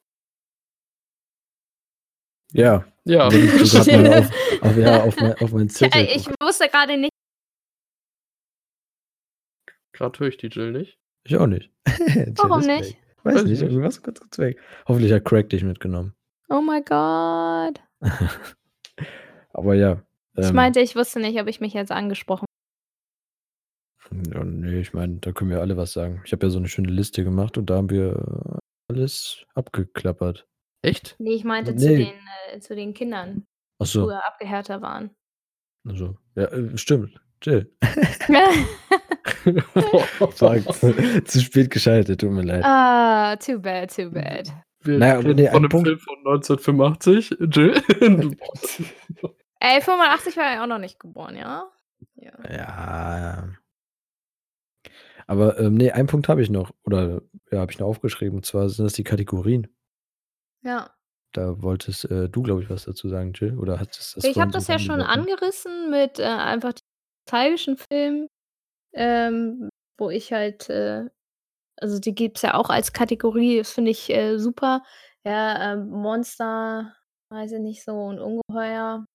Ja. Ja. Ich <laughs> auf, auf, ja, auf, mein, auf meinen Zettel Ja, ich wusste gerade nicht. Gerade höre ich die Jill nicht. Ich auch nicht. <laughs> Warum nicht? weg. Weiß Weiß ich nicht, nicht. irgendwas kurz, kurz weg. Hoffentlich hat Craig dich mitgenommen. Oh mein Gott. <laughs> Aber ja. Ich ähm, meinte, ich wusste nicht, ob ich mich jetzt angesprochen Ja, nee, ich meine, da können wir alle was sagen. Ich habe ja so eine schöne Liste gemacht und da haben wir alles abgeklappert. Echt? Nee, ich meinte zu, Nee. den, äh, zu den Kindern, die Achso, früher abgehärter waren. also, ja, äh, stimmt. Jill. wir, <laughs> <laughs> Fuck. Zu spät geschaltet, tut mir leid. ah, too bad, too bad. Naja, aber reden nee, von ein einem Punkt- Film von 1985. Jill? <laughs> Ey, 85 war ja auch noch nicht geboren, ja? Ja. Ja. Aber ähm, nee, einen Punkt habe ich noch. Oder ja, habe ich noch aufgeschrieben. Und zwar sind das die Kategorien. Ja. Da wolltest äh, du, glaube ich, was dazu sagen, Jill? Oder hattest das Ich vorhin habe das ja schon angerissen mit äh, einfach den nostalgischen Filmen, ähm, wo ich halt, äh, also die gibt es ja auch als Kategorie, das finde ich äh, super. Ja, ähm, Monster, weiß ich nicht so, und Ungeheuer.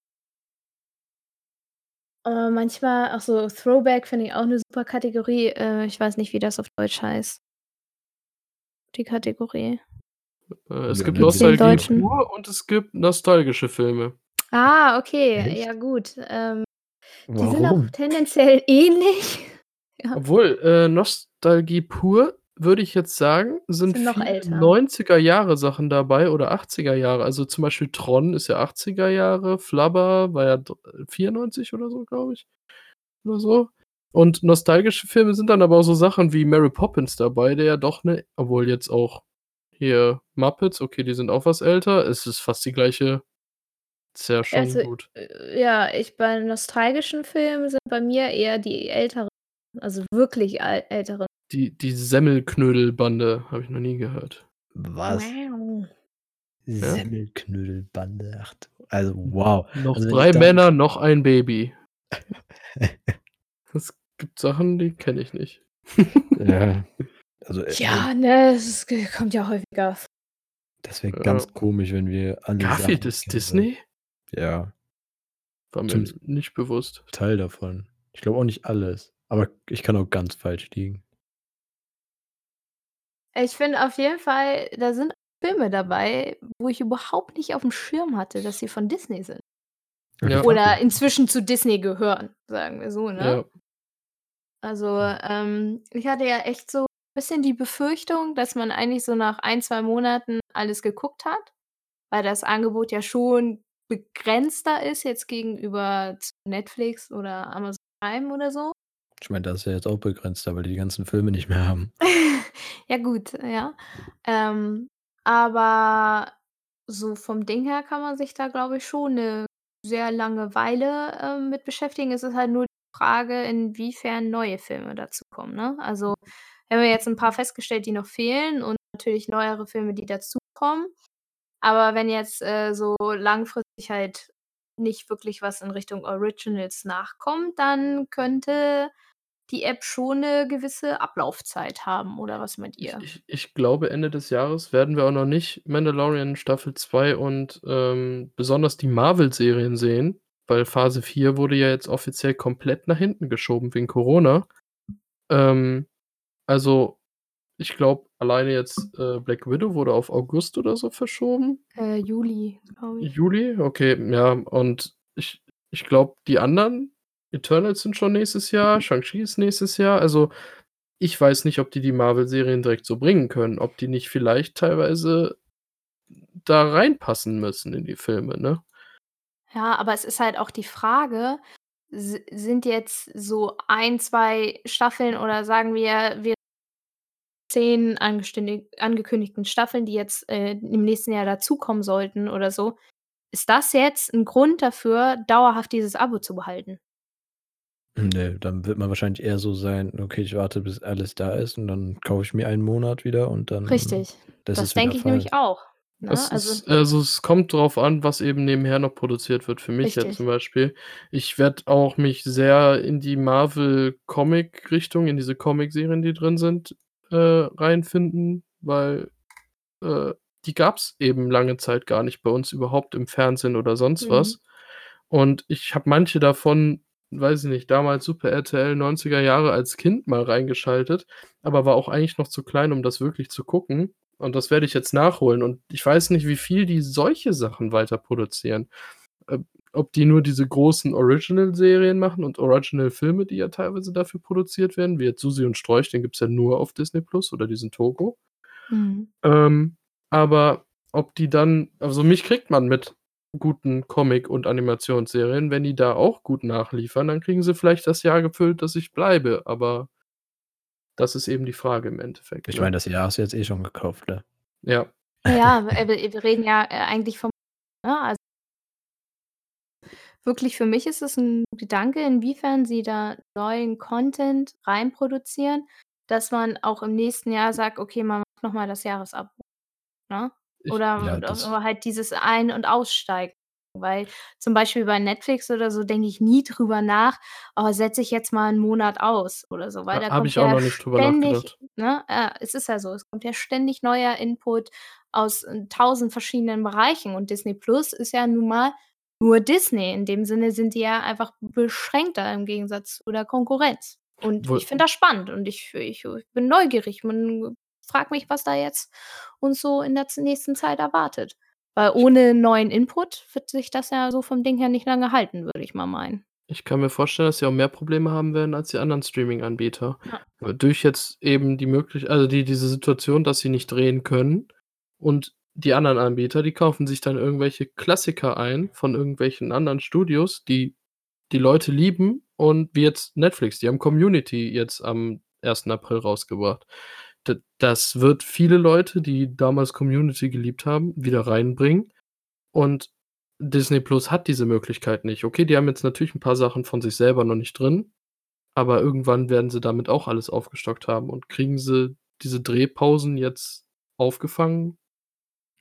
Aber manchmal, ach so, Throwback finde ich auch eine super Kategorie. Äh, ich weiß nicht, wie das auf Deutsch heißt. Die Kategorie. Äh, es Ja, gibt Nostalgie pur und es gibt nostalgische Filme. Ah, okay, Echt? ja gut. Ähm, die sind auch Warum? tendenziell <laughs> ähnlich. Ja. Obwohl, äh, Nostalgie pur, würde ich jetzt sagen, sind, Sind noch viele älter. 90er Jahre Sachen dabei oder 80er Jahre. Also zum Beispiel Tron ist ja 80er Jahre, Flubber war ja d- 94 oder so, glaube ich. Oder so. Und nostalgische Filme sind dann aber auch so Sachen wie Mary Poppins dabei, der ja doch ne, obwohl jetzt auch hier Muppets, okay, die sind auch was älter. Es ist fast die gleiche. Ist ja schon Also, gut. äh, ja, ich bei nostalgischen Filmen sind bei mir eher die älteren, also wirklich äl älteren. Die, die Semmelknödelbande habe ich noch nie gehört. Was? Wow. Semmelknödelbande. Ach, du- also wow. Noch Also drei Männer, noch ein Baby. <laughs> Es gibt Sachen, die kenne ich nicht. Ja. <laughs> Also äh, Ja, ne, es g- kommt ja häufiger. vor. das wäre ganz komisch, wenn wir alle Garfield ist Disney? würden. Ja, War mir Zum- nicht bewusst. Teil davon. Ich glaube auch nicht alles. Aber ich kann auch ganz falsch liegen. Ich finde auf jeden Fall, da sind Filme dabei, wo ich überhaupt nicht auf dem Schirm hatte, dass sie von Disney sind. Ja. Oder inzwischen zu Disney gehören, sagen wir so, ne? Ja. Also, ähm, ich hatte ja echt so bisschen die Befürchtung, dass man eigentlich so nach ein, zwei Monaten alles geguckt hat, weil das Angebot ja schon begrenzter ist jetzt gegenüber Netflix oder Amazon Prime oder so. Ich meine, das ist ja jetzt auch begrenzter, weil die die ganzen Filme nicht mehr haben. <laughs> Ja, gut, ja. Ähm, aber so vom Ding her kann man sich da, glaube ich, schon eine sehr lange Weile ähm, mit beschäftigen. Es ist halt nur die Frage, inwiefern neue Filme dazukommen. Ne? Also, wir haben jetzt ein paar festgestellt, die noch fehlen und natürlich neuere Filme, die dazukommen. Aber wenn jetzt äh, so langfristig halt nicht wirklich was in Richtung Originals nachkommt, dann könnte die App schon eine gewisse Ablaufzeit haben, oder was meint ihr? ich, ich glaube, Ende des Jahres werden wir auch noch nicht Mandalorian Staffel 2 und ähm, besonders die Marvel-Serien sehen, weil Phase 4 wurde ja jetzt offiziell komplett nach hinten geschoben wegen Corona. Ähm, also, ich glaube, alleine jetzt äh, Black Widow wurde auf August oder so verschoben. Äh, Juli, glaube ich. Juli? Okay, ja. Und ich, ich glaube, die anderen Eternals sind schon nächstes Jahr, Shang-Chi ist nächstes Jahr. Also ich weiß nicht, ob die die Marvel-Serien direkt so bringen können, ob die nicht vielleicht teilweise da reinpassen müssen in die Filme, ne? Ja, aber es ist halt auch die Frage, sind jetzt so ein, zwei Staffeln oder sagen wir, wir zehn angekündigten Staffeln, die jetzt äh, im nächsten Jahr dazukommen sollten oder so, ist das jetzt ein Grund dafür, dauerhaft dieses Abo zu behalten? Ne, dann wird man wahrscheinlich eher so sein: „Okay, ich warte, bis alles da ist und dann kaufe ich mir einen Monat wieder und dann Richtig. das Das ist wieder denke ich Fall.“ nämlich auch, ne? Es Also ist also, es kommt drauf an, was eben nebenher noch produziert wird. Für mich jetzt Richtig. zum Beispiel. Ich werde auch mich sehr in die Marvel-Comic-Richtung, in diese Comicserien, die drin sind, äh, reinfinden, weil, äh, die gab's eben lange Zeit gar nicht bei uns überhaupt im Fernsehen oder sonst Mhm. was. Und ich habe manche davon, weiß ich nicht, damals Super RTL 90er Jahre als Kind mal reingeschaltet, aber war auch eigentlich noch zu klein, um das wirklich zu gucken. Und das werde ich jetzt nachholen. Und ich weiß nicht, wie viel die solche Sachen weiter produzieren. Äh, ob die nur diese großen Original-Serien machen und Original-Filme, die ja teilweise dafür produziert werden, wie jetzt Susi und Strolch, den gibt's ja nur auf Disney Plus oder diesen Togo. Mhm. Ähm, aber ob die dann also mich kriegt man mit guten Comic und Animationsserien. Wenn die da auch gut nachliefern, dann kriegen sie vielleicht das Jahr gefüllt, dass ich bleibe, aber das ist eben die Frage im Endeffekt, Ich ne? meine, das Jahr hast du jetzt eh schon gekauft, ne? Ja. Ja, <laughs> äh, wir wir reden ja, äh, eigentlich vom ne, also wirklich für mich ist es 'n Gedanke, inwiefern sie da neuen Content reinproduzieren, dass man auch im nächsten Jahr sagt: „Okay, man macht noch mal das Jahresabo“, ne? Ich Oder Ja, das oder halt dieses Ein und Aussteigen. Weil zum Beispiel bei Netflix oder so denke ich nie drüber nach: „Oh, setze ich jetzt mal 'n Monat aus“ oder so, weil da habe kommt ich auch ja noch nicht drüber ständig nachgedacht. ne, äh, es ist ja so, es kommt ja ständig neuer Input aus, äh, 1000 verschiedenen Bereichen und Disney Plus ist ja nun mal nur Disney. In dem Sinne sind die ja einfach beschränkter im Gegensatz zu der Konkurrenz. Und Wohl ich finde das spannend und ich ich ich bin neugierig. Man frage mich, was da jetzt uns so in der nächsten Zeit erwartet. Weil ohne neuen Input wird sich das ja so vom Ding her nicht lange halten, würde ich mal meinen. Ich kann mir vorstellen, dass sie auch mehr Probleme haben werden als die anderen Streaming-Anbieter. Ja. Durch jetzt eben die möglich also die diese Situation, dass sie nicht drehen können und die anderen Anbieter, die kaufen sich dann irgendwelche Klassiker ein von irgendwelchen anderen Studios, die die Leute lieben und wie jetzt Netflix, die haben Community jetzt am 1. April rausgebracht. Das wird viele Leute, die damals Community geliebt haben, wieder reinbringen und Disney Plus hat diese Möglichkeit nicht. Okay, die haben jetzt natürlich 'n paar Sachen von sich selber noch nicht drin, aber irgendwann werden sie damit auch alles aufgestockt haben und kriegen sie diese Drehpausen jetzt aufgefangen?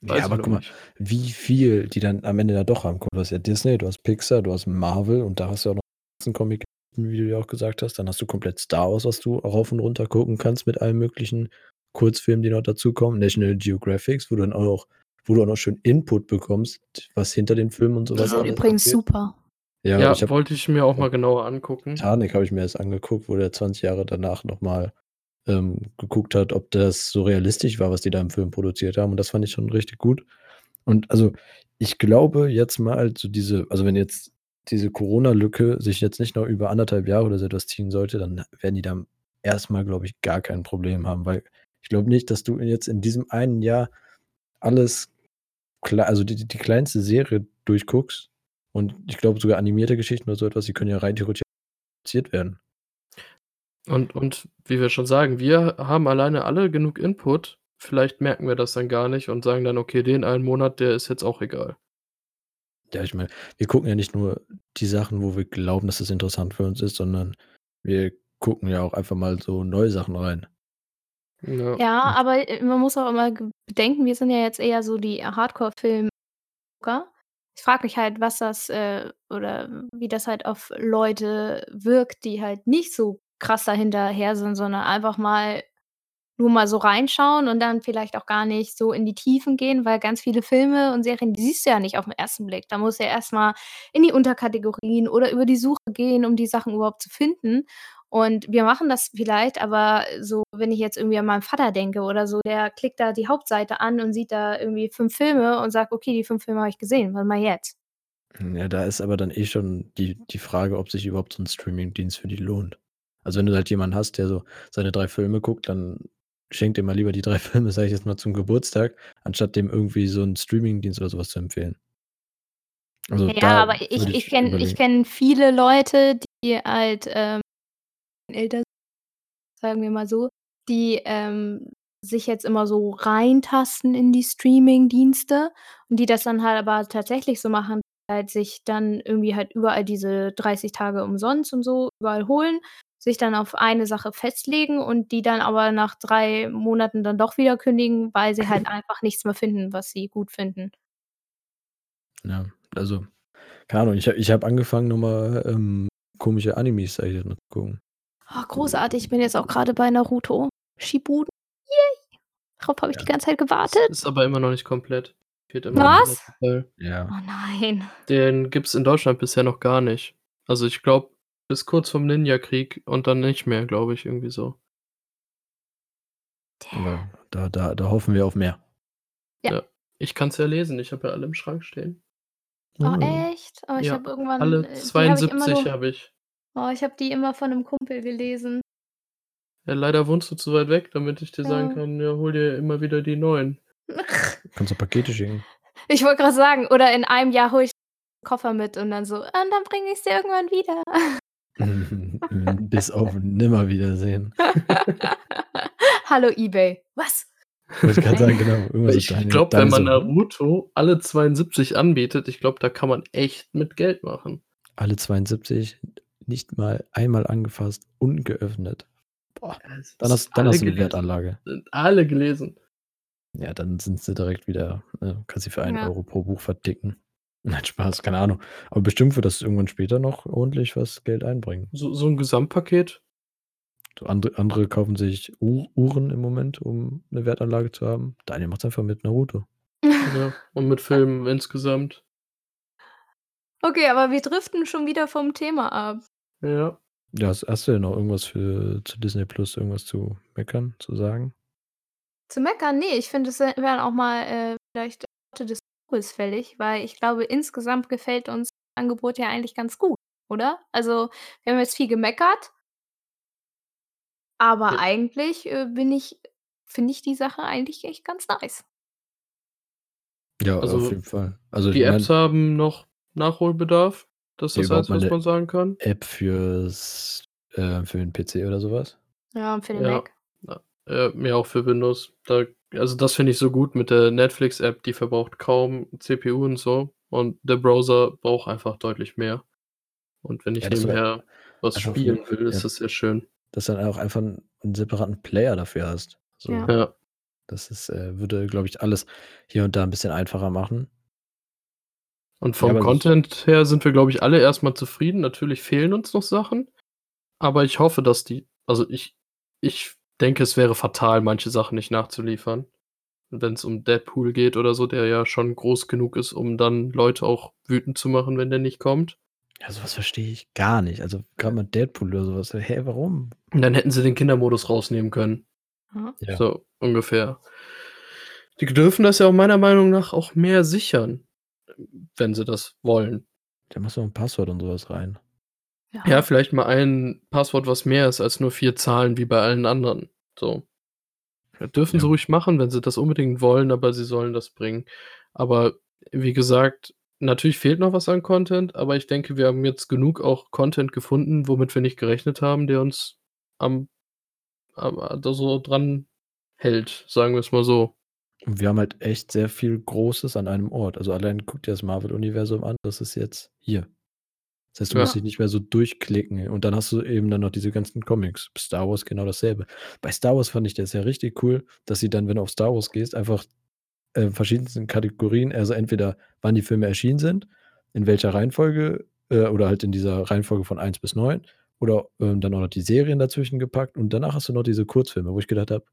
Ja, Weiß ich aber guck mal, nicht. wie viel die dann am Ende da doch haben. Guck du hast ja Disney, du hast Pixar, du hast Marvel und da hast du auch noch Comic, wie du ja auch gesagt hast. Dann hast du komplett Star Wars, was du rauf und runter gucken kannst mit allen möglichen Kurzfilmen, die noch dazukommen. National Geographics, wo du dann auch noch wo du auch noch schön Input bekommst, was hinter den Filmen und so Die was sind alles übrigens abgeht. super. Ja, Ja, ich wollte ich mir auch mal genauer angucken. Titanic habe ich mir erst angeguckt, wo der 20 Jahre danach noch mal, ähm, geguckt hat, ob das so realistisch war, was die da im Film produziert haben und das fand ich schon richtig gut. Und also, ich glaube jetzt mal so diese also, wenn jetzt diese Corona-Lücke sich jetzt nicht noch über 1 1/2 Jahre oder so etwas ziehen sollte, dann werden die da erst mal, glaube ich, gar kein Problem haben, weil ich glaube nicht, dass du jetzt in diesem einen Jahr alles also, die die die kleinste Serie durchguckst und ich glaube sogar animierte Geschichten oder so etwas, die können ja rein theoretisch produziert werden. Und und wie wir schon sagen, wir haben alleine alle genug Input. Vielleicht merken wir das dann gar nicht und sagen dann: „Okay, den einen Monat, der ist jetzt auch egal.“ Ja, ich meine, wir gucken ja nicht nur die Sachen, wo wir glauben, dass es interessant für uns ist, sondern wir gucken ja auch einfach mal so neue Sachen rein. Ja. Ja, aber, äh, man muss auch immer bedenken, wir sind ja jetzt eher so die Hardcore-Film-Gucker. Ich frage mich halt, was das, äh oder wie das halt auf Leute wirkt, die halt nicht so krass da hinterher sind, sondern einfach mal nur mal so reinschauen und dann vielleicht auch gar nicht so in die Tiefen gehen, weil ganz viele Filme und Serien, die siehst du ja nicht auf'n ersten Blick. Da musst du ja erst mal in die Unterkategorien oder über die Suche gehen, um die Sachen überhaupt zu finden. Und wir machen das vielleicht, aber so, wenn ich jetzt irgendwie an meinen Vater denke oder so, der klickt da die Hauptseite an und sieht da irgendwie 5 Filme und sagt: „Okay, die 5 Filme habe ich gesehen, was ich jetzt?“ Hm, ja, da ist aber dann eh schon die die Frage, ob sich überhaupt so 'n Streamingdienst für die lohnt. Also, wenn du halt jemanden hast, der so seine 3 Filme guckt, dann schenk dem mal lieber die 3 <laughs> Filme, sage ich jetzt mal, zum Geburtstag, anstatt dem irgendwie so 'n Streamingdienst oder so was zu empfehlen. Also, Ja, aber ich ich ich kenne kenne viele Leute, die halt, ähm, älter sagen wir mal so, die, ähm, sich jetzt immer so reintasten in die Streamingdienste und die das dann halt aber tatsächlich so machen, halt sich dann irgendwie halt überall diese 30 Tage umsonst und so überall holen, sich dann auf eine Sache festlegen und die dann aber nach 3 Monaten dann doch wieder kündigen, weil sie halt <laughs> einfach nichts mehr finden, was sie gut finden. Ja, also, keine Ahnung, ich ich habe angefangen, noch mal, ähm, komische Animes, zu gucken. Oh, großartig. Ich bin jetzt auch grade bei Naruto Shippuden. Yay. Darauf habe ich die Ja. ganze Zeit gewartet. ist aber immer noch nicht komplett. Was? Teil. Ja. Oh nein. Den gibt's in Deutschland bisher noch gar nicht. Also, ich glaube, bis kurz vorm Ninjakrieg und dann nicht mehr, glaube ich, irgendwie so. Aber da da da hoffen wir auf mehr. Ja. Ja. Ich kann's ja lesen, ich habe ja alle im Schrank stehen. Oh, echt? Oh, ich Ja, habe irgendwann alle äh, die habe ich 72 habe ich. oh, ich habe die immer von 'nem Kumpel gelesen. Ja, leider wohnst du zu weit weg, damit ich dir sagen Ja. kann: „Ja, hol dir immer wieder die neuen.“ <laughs> Kannst du Pakete schicken. Ich wollte grad sagen, oder in einem Jahr hole ich 'n Koffer mit und dann so: „Und dann bringe ich's dir irgendwann wieder.“ <laughs> <laughs> Bis auf Nimmerwiedersehen. <laughs> Hallo eBay. Was? Wollte ich sagen, genau. Ich glaube, wenn man? Naruto alle 72 anbietet, ich glaube, da kann man echt mit Geld machen. Alle 72, nicht mal einmal angefasst, ungeöffnet. Boah, Ja, es dann ist hast dann hast du 'ne gelesen. Wertanlage. Sind alle gelesen. Ja, dann sind sie direkt wieder äh, kannst sie für 1 Ja. € pro Buch verticken. Nein, Spaß, keine Ahnung. Aber bestimmt wird das irgendwann später noch ordentlich was Geld einbringen. So so 'n Gesamtpaket? So andere andere kaufen sich U Uhren im Moment, um 'ne Wertanlage zu haben. Daniel macht's einfach mit Naruto. Ja, und mit Filmen <laughs> insgesamt. Okay, aber wir driften schon wieder vom Thema ab. Ja. Ja, hast hast du denn noch irgendwas für zu Disney Plus irgendwas zu meckern, zu sagen? Zu meckern? Ne, ich finde, es wä wären auch mal, äh, vielleicht Worte des Fällig, weil ich glaube, insgesamt gefällt uns das Angebot ja eigentlich ganz gut, oder? Also, wir haben jetzt viel gemeckert aber Ja. eigentlich, äh, bin ich finde ich die Sache eigentlich echt ganz nice. Ja, auf Also, jeden Fall. Also, ich die Apps meine haben noch Nachholbedarf. Das ist das überhaupt mal Einzige, was 'ne man sagen kann. App fürs äh, für den PC oder so was? Ja, und für den Ja. Mac. Ja, äh, ja, auch für Windows. Da also, das finde ich so gut mit der Netflix-App, die verbraucht kaum CPU und so und der Browser braucht einfach deutlich mehr. Und wenn ich Ja, nebenher was spielen will, ja. ist das sehr schön. Dass du dann auch einfach 'n 'n separaten Player dafür hast. So. Ja. Ja. Das ist äh, würde, glaube ich, alles hier und da 'n bisschen einfacher machen. Und Ja, vom das Content her sind wir, glaube ich, alle erst mal zufrieden. Natürlich fehlen uns noch Sachen, aber ich hoffe, dass die also, ich ich denke, es wäre fatal, manche Sachen nicht nachzuliefern. Wenn's um Deadpool geht oder so, der ja schon groß genug ist, um dann Leute auch wütend zu machen, wenn der nicht kommt. Ja, so was verstehe ich gar nicht. Also, grad mal Deadpool oder so was. Hä, warum? Und dann hätten sie den Kindermodus rausnehmen können. Ja. So ungefähr. Die dürfen das ja auch meiner Meinung nach auch mehr sichern, wenn sie das wollen. Da machst du noch 'n Passwort und so was rein. Ja, vielleicht mal ein Passwort, was mehr ist als nur 4 Zahlen wie bei allen anderen, so. Ja, dürfen sie Ja. ruhig machen, wenn sie das unbedingt wollen, aber sie sollen das bringen. Aber wie gesagt, natürlich fehlt noch was an Content, aber ich denke, wir haben jetzt genug auch Content gefunden, womit wir nicht gerechnet haben, der uns am am da so dran hält, sagen wir's mal so. Und wir haben halt echt sehr viel Großes an einem Ort. Also, allein guck dir das Marvel-Universum an, das ist jetzt hier. Das heißt, du musst Ja. dich nicht mehr so durchklicken und dann hast du eben dann noch diese ganzen Comics. Star Wars genau dasselbe. Bei Star Wars fand ich das ja richtig cool, dass sie dann, wenn du auf Star Wars gehst, einfach, äh, verschiedensten Kategorien also, entweder wann die Filme erschienen sind, in welcher Reihenfolge, äh, oder halt in dieser Reihenfolge von 1 bis 9 oder, ähm, dann auch noch die Serien dazwischen gepackt und danach hast du noch diese Kurzfilme, wo ich gedacht habe: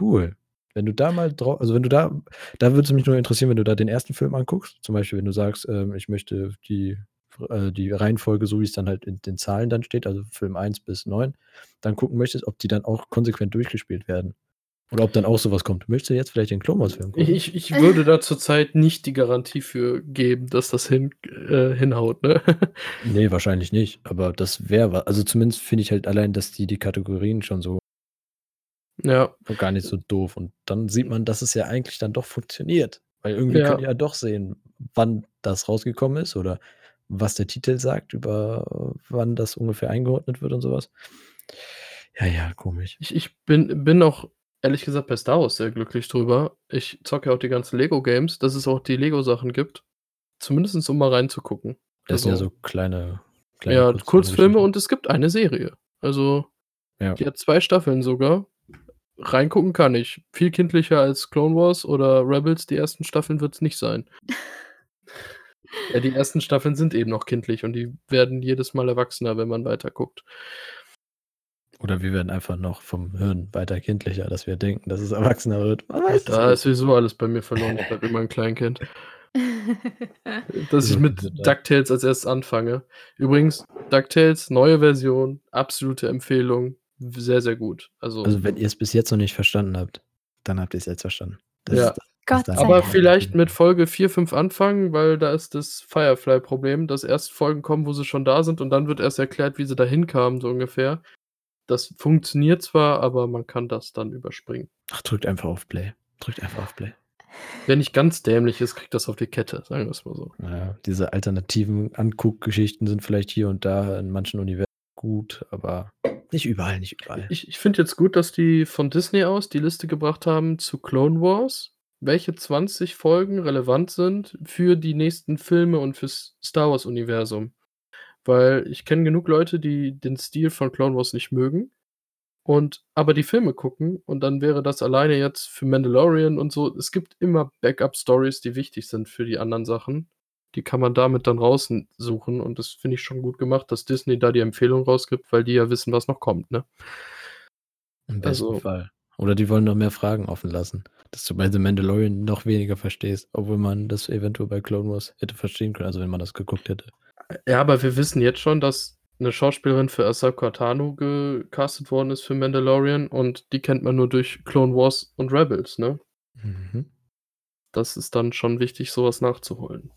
„Cool.“ Wenn du da mal drau also, wenn du da da würde es mich nur interessieren, wenn du da den 1. Film anguckst, zum Beispiel, wenn du sagst, ähm, ich möchte die äh, die Reihenfolge, so wie es dann halt in den Zahlen dann steht, also Film 1 bis 9, dann gucken möchtest, ob die dann auch konsequent durchgespielt werden. Oder ob dann auch sowas kommt. Möchtest du jetzt vielleicht den Clone Wars Film Ich, gucken? ich, ich würde da zurzeit nicht die Garantie für geben, dass das hin, äh, hinhaut, ne? <laughs> Nee, wahrscheinlich nicht. Aber das wäre was. Also zumindest finde ich halt allein, dass die die Kategorien schon so ja. gar nicht so doof. Und dann sieht man, dass es ja eigentlich dann doch funktioniert. Weil irgendwie Ja. könnt ihr ja doch sehen, wann das rausgekommen ist oder was der Titel sagt, über wann das ungefähr eingeordnet wird und sowas. Ja, ja, komisch. Ich, ich bin, bin auch ehrlich gesagt bei Star Wars sehr glücklich drüber. Ich zocke ja auch die ganzen Lego-Games, dass es auch die Lego-Sachen gibt. Zumindest um mal reinzugucken. Das sind ja Also- so kleine, kleine Ja, Kurzfilme, Kurzfilme und es gibt eine Serie. Also, Ja. die hat zwei Staffeln sogar. Reingucken kann ich. Viel kindlicher als Clone Wars oder Rebels. Die ersten Staffeln wird es nicht sein. <laughs> ja, die ersten Staffeln sind eben noch kindlich und die werden jedes Mal erwachsener, wenn man weiter guckt. Oder wir werden einfach noch vom Hirn weiter kindlicher, dass wir denken, dass es erwachsener wird. Da ist sowieso alles bei mir verloren. Ich bleibe immer ein Kleinkind. <laughs> Dass ich mit ja. DuckTales als erstes anfange. Übrigens, DuckTales, neue Version, absolute Empfehlung. Sehr, sehr gut. Also, Also, wenn ihr es bis jetzt noch nicht verstanden habt, dann habt ihr es jetzt verstanden. Das Ja. ist, das Gott sei aber Dank. vielleicht mit Folge 4, 5 anfangen, weil da ist das Firefly-Problem, dass erst Folgen kommen, wo sie schon da sind und dann wird erst erklärt, wie sie da hinkamen, so ungefähr. Das funktioniert zwar, aber man kann das dann überspringen. Ach, drückt einfach auf Play. Drückt einfach auf Play. Wer nicht ganz dämlich ist, kriegt das auf die Kette, sagen wir es mal so. Naja, diese alternativen Anguckgeschichten sind vielleicht hier und da in manchen Universen gut, aber nicht überall, nicht überall. Ich, ich finde jetzt gut, dass die von Disney aus die Liste gebracht haben zu Clone Wars, welche 20 Folgen relevant sind für die nächsten Filme und fürs Star Wars-Universum. Weil ich kenne genug Leute, die den Stil von Clone Wars nicht mögen und aber die Filme gucken und dann wäre das alleine jetzt für Mandalorian und so. Es gibt immer Backup-Stories, die wichtig sind für die anderen Sachen. Die kann man damit dann raussuchen und das finde ich schon gut gemacht, dass Disney da die Empfehlung rausgibt, weil die ja wissen, was noch kommt, ne? Im besten also- Fall. Oder die wollen noch mehr Fragen offen lassen, dass du bei The Mandalorian noch weniger verstehst, obwohl man das eventuell bei Clone Wars hätte verstehen können, also wenn man das geguckt hätte. Ja, aber wir wissen jetzt schon, dass eine Schauspielerin für Ahsoka Tano gecastet worden ist für Mandalorian und die kennt man nur durch Clone Wars und Rebels, ne? Mhm. Das ist dann schon wichtig, sowas nachzuholen.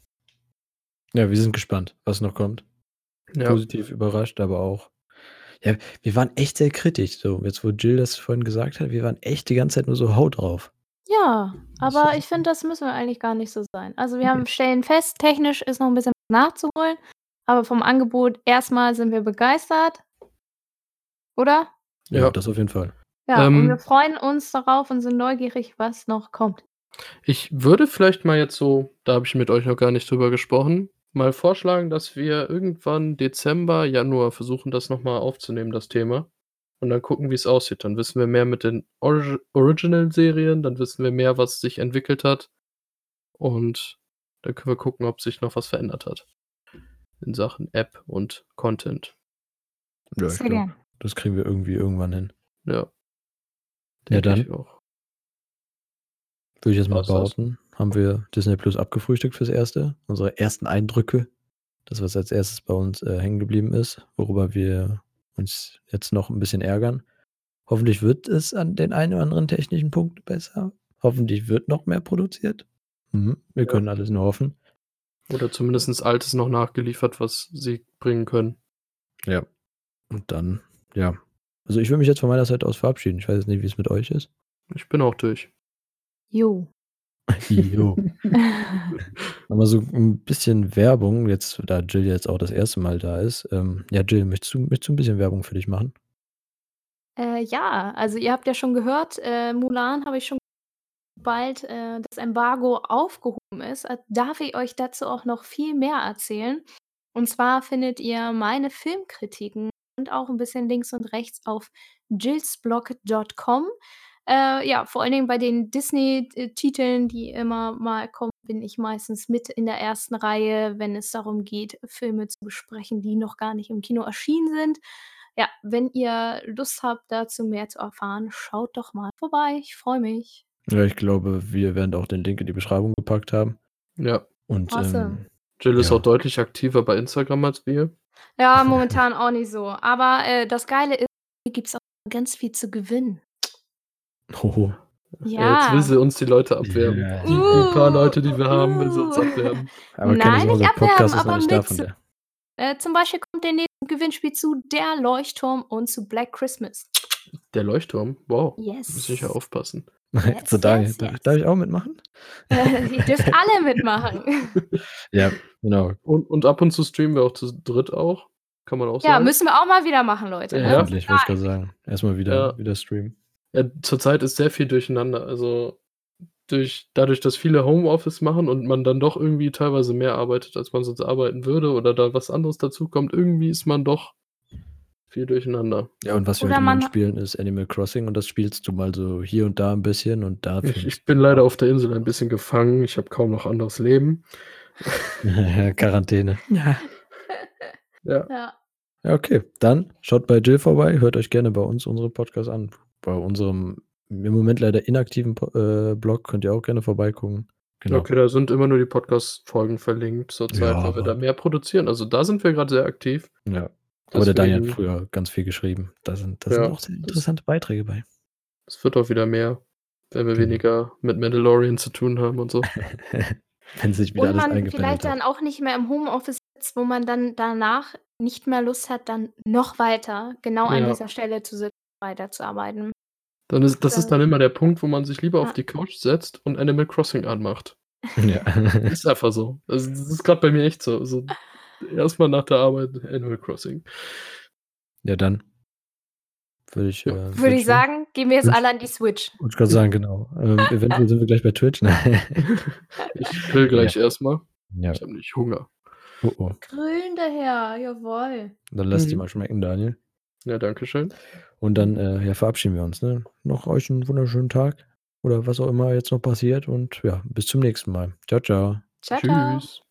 Ja, wir sind gespannt, was noch kommt. Ja, Positiv überrascht, aber auch. Ja, wir waren echt sehr kritisch. So, jetzt wo Jill das vorhin gesagt hat, wir waren echt die ganze Zeit nur so Haut drauf. Ja, aber ich finde, das müssen wir eigentlich gar nicht so sein. Also wir haben stellen fest, technisch ist noch ein bisschen was nachzuholen, aber vom Angebot erstmal sind wir begeistert. Oder? Ja, Ja. das auf jeden Fall. Ja, und Ähm, wir freuen uns darauf und sind neugierig, was noch kommt. ich würde vielleicht mal jetzt so, da habe ich mit euch noch gar nicht drüber gesprochen, mal vorschlagen, dass wir irgendwann Dezember, Januar versuchen, das nochmal aufzunehmen, das Thema. Und dann gucken, wie es aussieht. Dann wissen wir mehr mit den Orig Original-Serien, dann wissen wir mehr, was sich entwickelt hat. Und dann können wir gucken, ob sich noch was verändert hat. In Sachen App und Content. Ja, ich glaub, das kriegen wir irgendwie irgendwann hin. Ja. Ja, dann ich auch. würde ich jetzt mal behaupten, haben wir Disney Plus abgefrühstückt fürs Erste. Unsere ersten Eindrücke. Das, was als erstes bei uns äh, hängen geblieben ist, worüber wir uns jetzt noch ein bisschen ärgern. Hoffentlich wird es an den einen oder anderen technischen Punkt besser. Hoffentlich wird noch mehr produziert. Mhm. Wir Ja. können alles nur hoffen. Oder zumindest Altes noch nachgeliefert, was sie bringen können. Ja. Und dann, ja. Also ich will mich jetzt von meiner Seite aus verabschieden. Ich weiß jetzt nicht, wie es mit euch ist. Ich bin auch durch. Jo. Jo. <laughs> Aber so ein bisschen Werbung, jetzt, da Jill jetzt auch das erste Mal da ist. Ähm, ja, Jill, möchtest du, möchtest du ein bisschen Werbung für dich machen? Äh, ja, also ihr habt ja schon gehört, äh, Mulan habe ich schon bald äh, das Embargo aufgehoben ist, äh, darf ich euch dazu auch noch viel mehr erzählen. Und zwar findet ihr meine Filmkritiken und auch ein bisschen links und rechts auf jillsblog.com. Äh, ja, vor allen Dingen bei den Disney-Titeln, die immer mal kommen, bin ich meistens mit in der ersten Reihe, wenn es darum geht, Filme zu besprechen, die noch gar nicht im Kino erschienen sind. Ja, wenn ihr Lust habt, dazu mehr zu erfahren, schaut doch mal vorbei. Ich freue mich. Ja, ich glaube, wir werden auch den Link in die Beschreibung gepackt haben. Ja. Und Awesome. ähm, Jill ist Ja. auch deutlich aktiver bei Instagram als wir. Ja, <laughs> momentan auch nicht so. Aber äh, das Geile ist, hier gibt es auch ganz viel zu gewinnen. Oh. Ja. Jetzt will Ja. sie uns die Leute abwerben. Ja. Die, die paar Uh, Leute, die wir haben, will sie uns uh. abwerben. <laughs> Aber keine Nein, nicht abwerben, aber nicht da mit. Äh, zum Beispiel kommt der nächste Gewinnspiel zu Der Leuchtturm und zu Black Christmas. Der Leuchtturm, wow. Yes. Muss ich ja aufpassen. <laughs> Jetzt so Yes, Daniel, yes, darf, yes. darf ich auch mitmachen? Äh, <laughs> ihr dürft alle mitmachen. Ja, genau. Und, und ab und zu streamen wir auch zu dritt auch. Kann man auch Ja, sagen. müssen wir auch mal wieder machen, Leute. Ja. Ne? Hoffentlich, wollte ich gerade sagen. Erstmal wieder, Ja. wieder streamen. Ja, zurzeit ist sehr viel durcheinander. Also durch, dadurch, dass viele Homeoffice machen und man dann doch irgendwie teilweise mehr arbeitet, als man sonst arbeiten würde, oder da was anderes dazu kommt, irgendwie ist man doch viel durcheinander. Ja, und was wir halt spielen, ist Animal Crossing und das spielst du mal so hier und da ein bisschen und da. Ich, ich bin leider auf der Insel ein bisschen gefangen. Ich habe kaum noch anderes Leben. <laughs> Quarantäne. Ja. Ja, Ja. Ja, okay. Dann schaut bei Jill vorbei, hört euch gerne bei uns unsere Podcasts an. Bei unserem im Moment leider inaktiven äh, Blog könnt ihr auch gerne vorbeigucken. Genau. okay, da sind immer nur die Podcast-Folgen verlinkt zurzeit, Ja, weil wir da mehr produzieren. Also da sind wir gerade sehr aktiv. Ja. Aber der Daniel hat früher ganz viel geschrieben. Da sind, da Ja, sind auch sehr das- interessante Beiträge bei. Es wird auch wieder mehr, wenn wir Genau. weniger mit Mandalorian zu tun haben und so. <laughs> Wenn sich wieder Und alles man vielleicht hat. dann auch nicht mehr im Homeoffice sitzt, wo man dann danach nicht mehr Lust hat, dann noch weiter genau an Ja. dieser Stelle zu sitzen, weiterzuarbeiten. Dann ist, das Ja. ist dann immer der Punkt, wo man sich lieber auf Ja. die Couch setzt und Animal Crossing anmacht. Ja. <laughs> Ist einfach so. Also, das ist gerade bei mir echt so. so Erstmal nach der Arbeit Animal Crossing. ja, dann würde ich. Ja. Äh, Würde ich sagen, gehen wir jetzt alle an die Switch. Wollte ich gerade sagen, genau. Ähm, <laughs> eventuell sind wir gleich bei Twitch. Nein. <laughs> Ich will gleich erstmal. ja. Ich habe nicht Hunger. Oh, oh. Grillen daher, jawohl. Dann lasst die Mhm. mal schmecken, Daniel. Ja, danke schön. Und dann äh, ja, verabschieden wir uns. Ne? Noch euch einen wunderschönen Tag oder was auch immer jetzt noch passiert. Und ja, bis zum nächsten Mal. Ciao, ciao. Ciao, ciao. Tschüss.